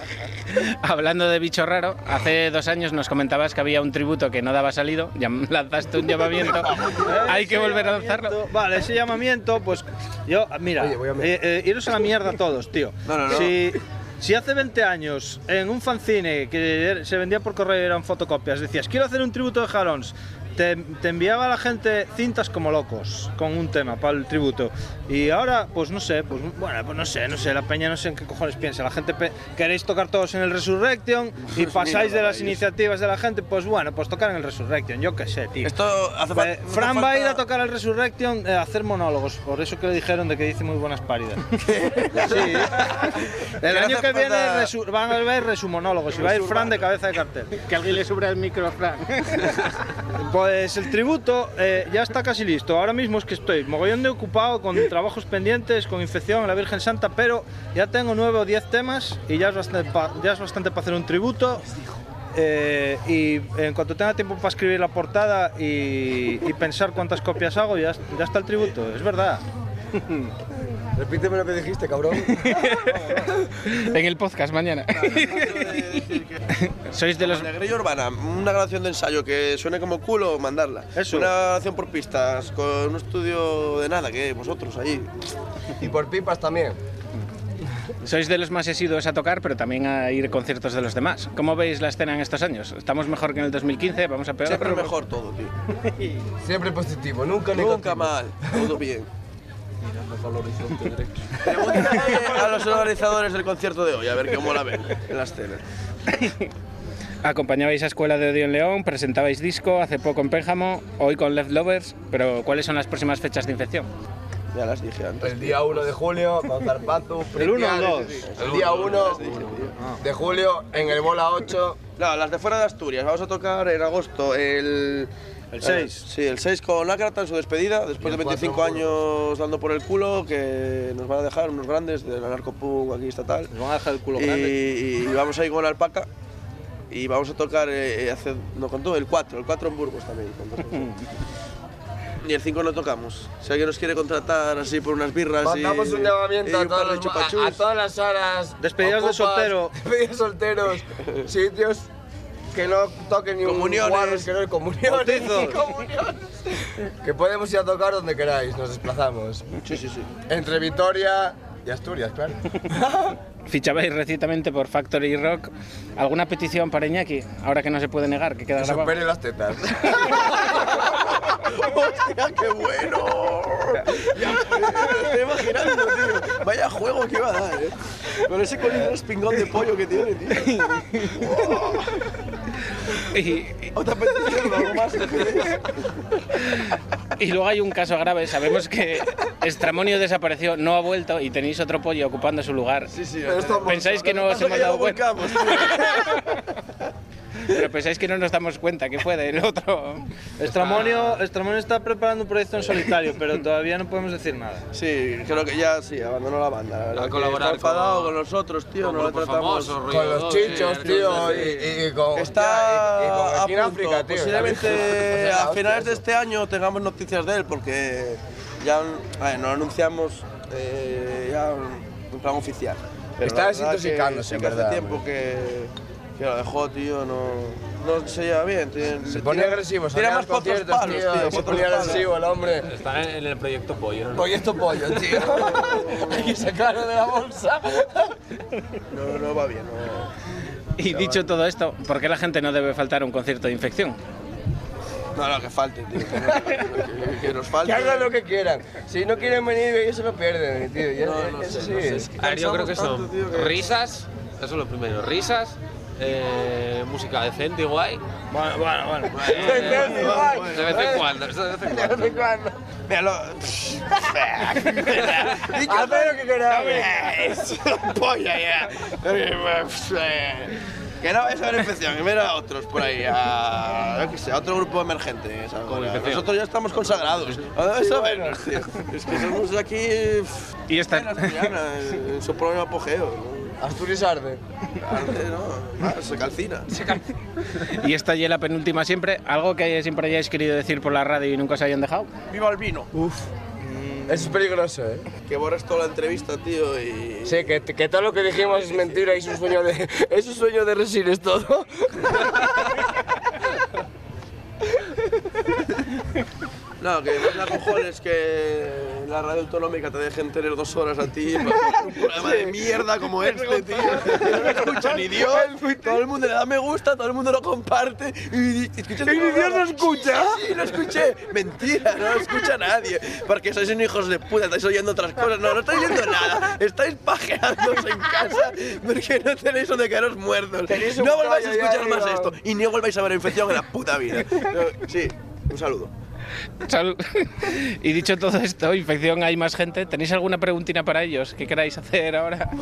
Hablando de bicho raro, hace dos años nos comentabas que había un tributo que no daba salido, lanzaste un llamamiento, hay que volver a lanzarlo. Vale, ese llamamiento, pues yo, mira, Oye, voy a eh, eh, iros a la mierda todos, tío. No, no, no. Si, si hace 20 años en un fanzine que er- se vendía por correo eran fotocopias, decías, quiero hacer un tributo de Jalons, te, te enviaba la gente cintas como locos con un tema para el tributo. Y ahora, pues no sé, pues bueno, pues no sé, no sé, la peña no sé en qué cojones piensa. La gente pe- queréis tocar todos en el Resurrection y pasáis de las iniciativas de la gente, pues bueno, pues tocar en el Resurrection, yo qué sé, tío. Esto hace Pues, falta. Fran va a ir a tocar al Resurrection eh, a hacer monólogos, por eso que le dijeron de que dice muy buenas páridas. sí. El año que viene falta- resu- van a ver resumonólogos y va a ir Fran de cabeza de cartel. Que alguien le subra el micro, Fran. Pues el tributo eh, ya está casi listo. Ahora mismo es que estoy mogollón de ocupado con trabajos pendientes, con infección la Virgen Santa, pero ya tengo nueve o diez temas y ya es bastante, para hacer un tributo. Eh, y en cuanto tenga tiempo para escribir la portada y, pensar cuántas copias hago, ya está el tributo, es verdad. Repíteme lo que dijiste, cabrón. en el podcast mañana. Sois de los... Negrillo Urbana, una grabación de ensayo que suene como culo, mandarla. Eso. Una grabación por pistas, con un estudio de nada, que vosotros allí. Y por pipas también. Sois de los más asiduos a tocar, pero también a ir a conciertos de los demás. ¿Cómo veis la escena en estos años? ¿Estamos mejor que en el 2015? ¿Vamos a peor? Siempre mejor todo, tío. Siempre positivo, nunca Nunca negativo. mal, todo bien. Mirando horizonte derecho. Pregúntale a los organizadores del concierto de hoy, a ver cómo la ven en la escena. Acompañabais a Escuela de Odio en León, presentabais disco hace poco en Pénjamo, hoy con Left Lovers, pero ¿cuáles son las próximas fechas de infección? Ya las dije antes. El día 1 de julio, con Zarpazo, ¿El uno o Pripyat. dos? El día 1 de julio en el Bola 8. No, las de fuera de Asturias. Vamos a tocar en agosto el... El 6. Sí, el 6 con Lácrata en su despedida, después Y de el 25 cuatro en años dando por el culo, que nos van a dejar unos grandes del anarcopunk aquí estatal. Nos van a dejar el culo y, grande. y vamos a ir con Alpaca y vamos a tocar, eh, hace, no contó, el 4, el 4 en Burgos también. y el 5 no tocamos. Si alguien nos quiere contratar así por unas birras y, Mandamos un y llamamiento a, un par todos de los- chupachus. a, a todas las salas. Despedidas de ocupas, soltero. Despedidas de solteros. sitios que no toquen ni Comuniones. un guarros, que no comuniones. Ni comuniones. que podemos ir a tocar donde queráis, nos desplazamos. Sí, sí, sí. Entre Vitoria y Asturias, claro. Fichabais recientemente por Factory Rock. ¿Alguna petición para Iñaki? Ahora que no se puede negar, que queda Que grabado. opere las tetas. ¡Hostia, qué bueno! Ya, me estoy imaginando, tío. Vaya juego que iba a dar, eh. Con ese colín espingón de pollo que tiene, tío. Y, Otra petición, algo más. y luego hay un caso grave. Sabemos que Estramonio desapareció, no ha vuelto y tenéis otro pollo ocupando su lugar. Sí, sí. ¿Pensáis que no os hemos dado cuenta? Pero pensáis que no nos damos cuenta que fue del otro. Estramonio, Estramonio está preparando un proyecto en solitario, pero todavía no podemos decir nada. Sí, creo que ya sí, abandonó la banda. la verdad A colaborar está enfadado con- con, nosotros, tío. con No lo tratamos. famosos, Con los chichos, sí, tío, y, y- y con. Está y- y con a punto. África, tío. Posiblemente a finales de este año tengamos noticias de él, porque ya a ver, no anunciamos eh, ya en plan oficial. Pero Está verdad desintoxicándose, en que hace verdad, tiempo que, que lo dejó, tío. No, no se lleva bien. tiene- Se tira- agresivo, Tira más palos, tío, tío. pa' se palos. agresivo el hombre. Está en, el proyecto Pollo. ¿no? Proyecto pollo, tío. Hay que sacarlo de la bolsa. No, no va bien. No. Y dicho todo esto, ¿por qué la gente no debe faltar a un concierto de infección? No, no, que falte, tío. Que, no- que- que nos falte. Que hagan lo que quieran. Si no quieren venir, ellos se lo pierden, tío. Ya- No, no eso sé, sí. no sé, es que A ver, yo creo que son tanto, tío, que- risas, eso es lo primero, risas, eh, música decente y guay. Bueno, bueno, bueno. Decente, guay. De vez en cuando, eso de vez en De vez en cuando. cuando. Lo... Que queráis. polla ya. Que no vais a ver infección, que mira a otros por ahí, a, yo qué sé, a otro grupo emergente. Nosotros ya estamos consagrados. ¿A dónde vais a vernos, tío? Es que somos aquí Y esta, en su propio apogeo. Asturias arde. Arde, ¿no? Ah, se calcina. y esta ya la penúltima siempre, algo que siempre hayáis querido decir por la radio y nunca os hayan dejado. ¡Viva el vino! Uf. Eso es peligroso, ¿eh? Que borres toda la entrevista, tío, y... Sí, que, que todo lo que dijimos es mentira y es un sueño de, es un sueño de Resines todo. No, que no da cojones que la radio autonómica te dejen tener dos horas a ti para un programa de mierda como este, tío. Que no lo escucha ni Dios. Todo el mundo le da me gusta, todo el mundo lo comparte. Y, escuchas ¿Y ni Dios lo escucha? Sí, sí, lo escuché. Mentira, no lo escucha nadie. Porque sois unos hijos de puta, estáis oyendo otras cosas. No, no estáis oyendo nada. Estáis pajeándose en casa porque no tenéis donde quedaros muertos. No volváis a escuchar más esto. Y no volváis a ver infección en la puta vida. No, Sí, un saludo. Salud. y dicho todo esto, infección, hay más gente. ¿Tenéis alguna preguntina para ellos que queráis hacer ahora?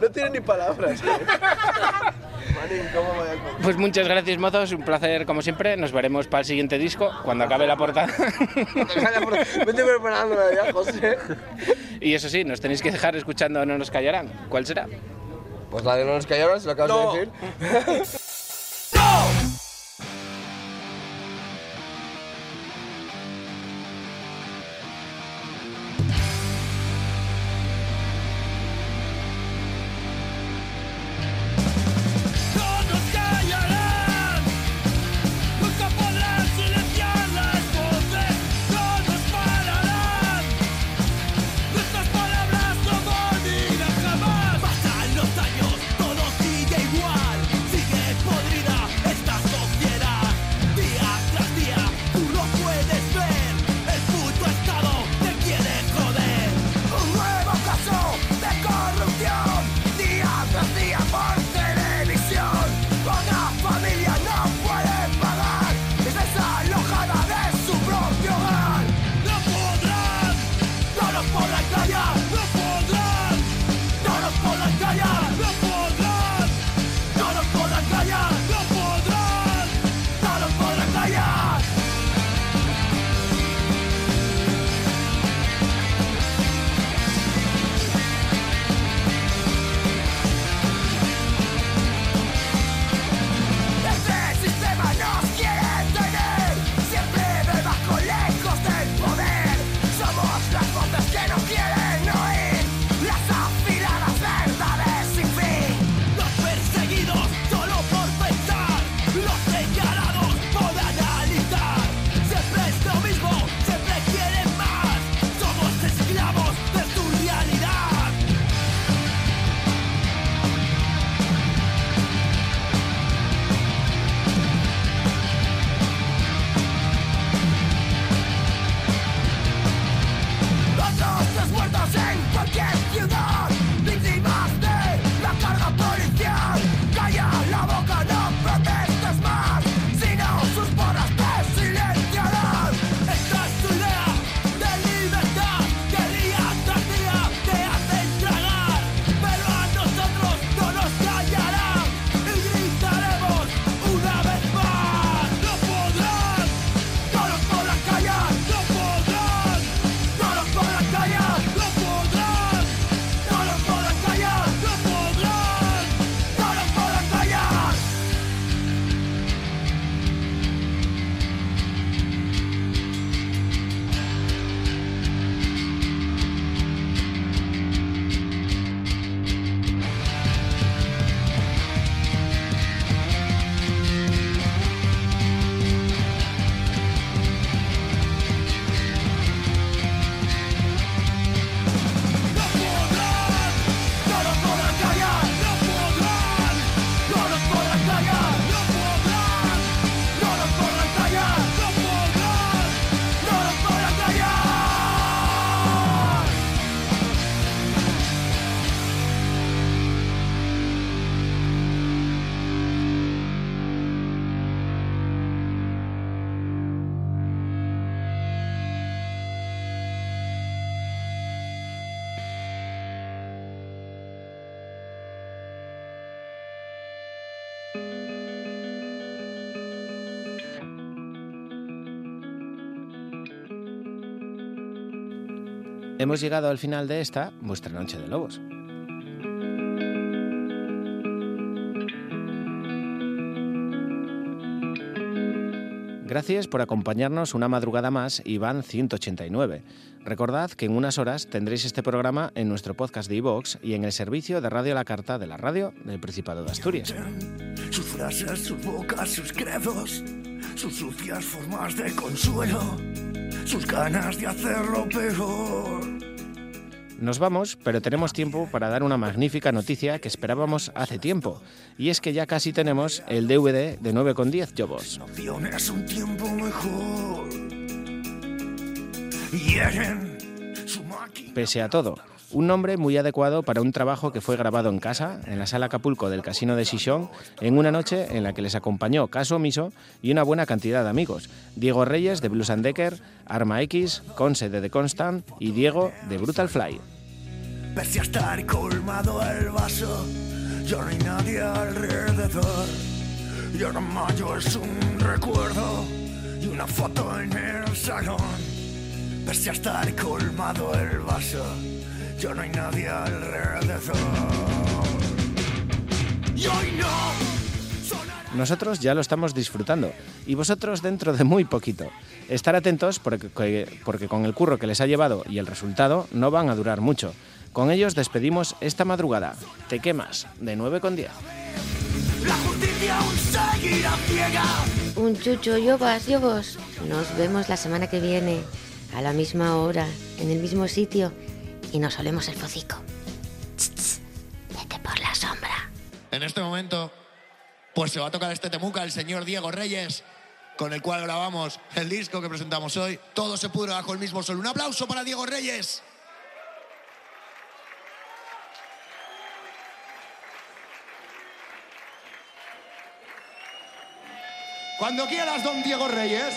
No tiene ni palabras. Manín, ¿cómo voy a comer? Pues muchas gracias, mozos. Un placer, como siempre. Nos veremos para el siguiente disco, cuando acabe la portada. Vete preparándome ya, José. y eso sí, nos tenéis que dejar escuchando No nos callarán. ¿Cuál será? Pues la de no nos callaron, se lo acabas No. de decir. Hemos llegado al final de esta, vuestra noche de lobos. Gracias por acompañarnos una madrugada más y van 189. Recordad que en unas horas tendréis este programa en nuestro podcast de iVoox y en el servicio de Radio La Carta de la radio del Principado de Asturias. Sus sucias formas de consuelo, sus ganas de hacerlo peor. Nos vamos, pero tenemos tiempo para dar una magnífica noticia que esperábamos hace tiempo, y es que ya casi tenemos el DVD de 9,10 Jobos. Es un tiempo mejor. Hieren su máquina. Pese a todo, un nombre muy adecuado para un trabajo que fue grabado en casa, en la sala Acapulco del Casino de Xixón, en una noche en la que les acompañó Caso Omiso y una buena cantidad de amigos. Diego Reyes de Blues and Decker, Arma X, Conce de The Constant y Diego de Brutal Fly. Pese a estar colmado el vaso, no hay nadie alrededor. Mayo es un recuerdo y una foto en el salón. Pese a estar colmado el vaso, ya no hay nadie alrededor. Y hoy no. Nosotros ya lo estamos disfrutando y vosotros dentro de muy poquito. Estar atentos porque, porque con el curro que les ha llevado y el resultado no van a durar mucho. Con ellos despedimos esta madrugada. Te quemas, de 9 con 10. La justicia aún seguirá ciega. Un chucho, yobas, yobos. Nos vemos la semana que viene, a la misma hora, en el mismo sitio, y nos olemos el focico. Tss, tss, Vete por la sombra. En este momento, pues se va a tocar este temuca el señor Diego Reyes, con el cual grabamos el disco que presentamos hoy. Todo se pudre bajo el mismo sol. Un aplauso para Diego Reyes. Cuando quieras, don Diego Reyes.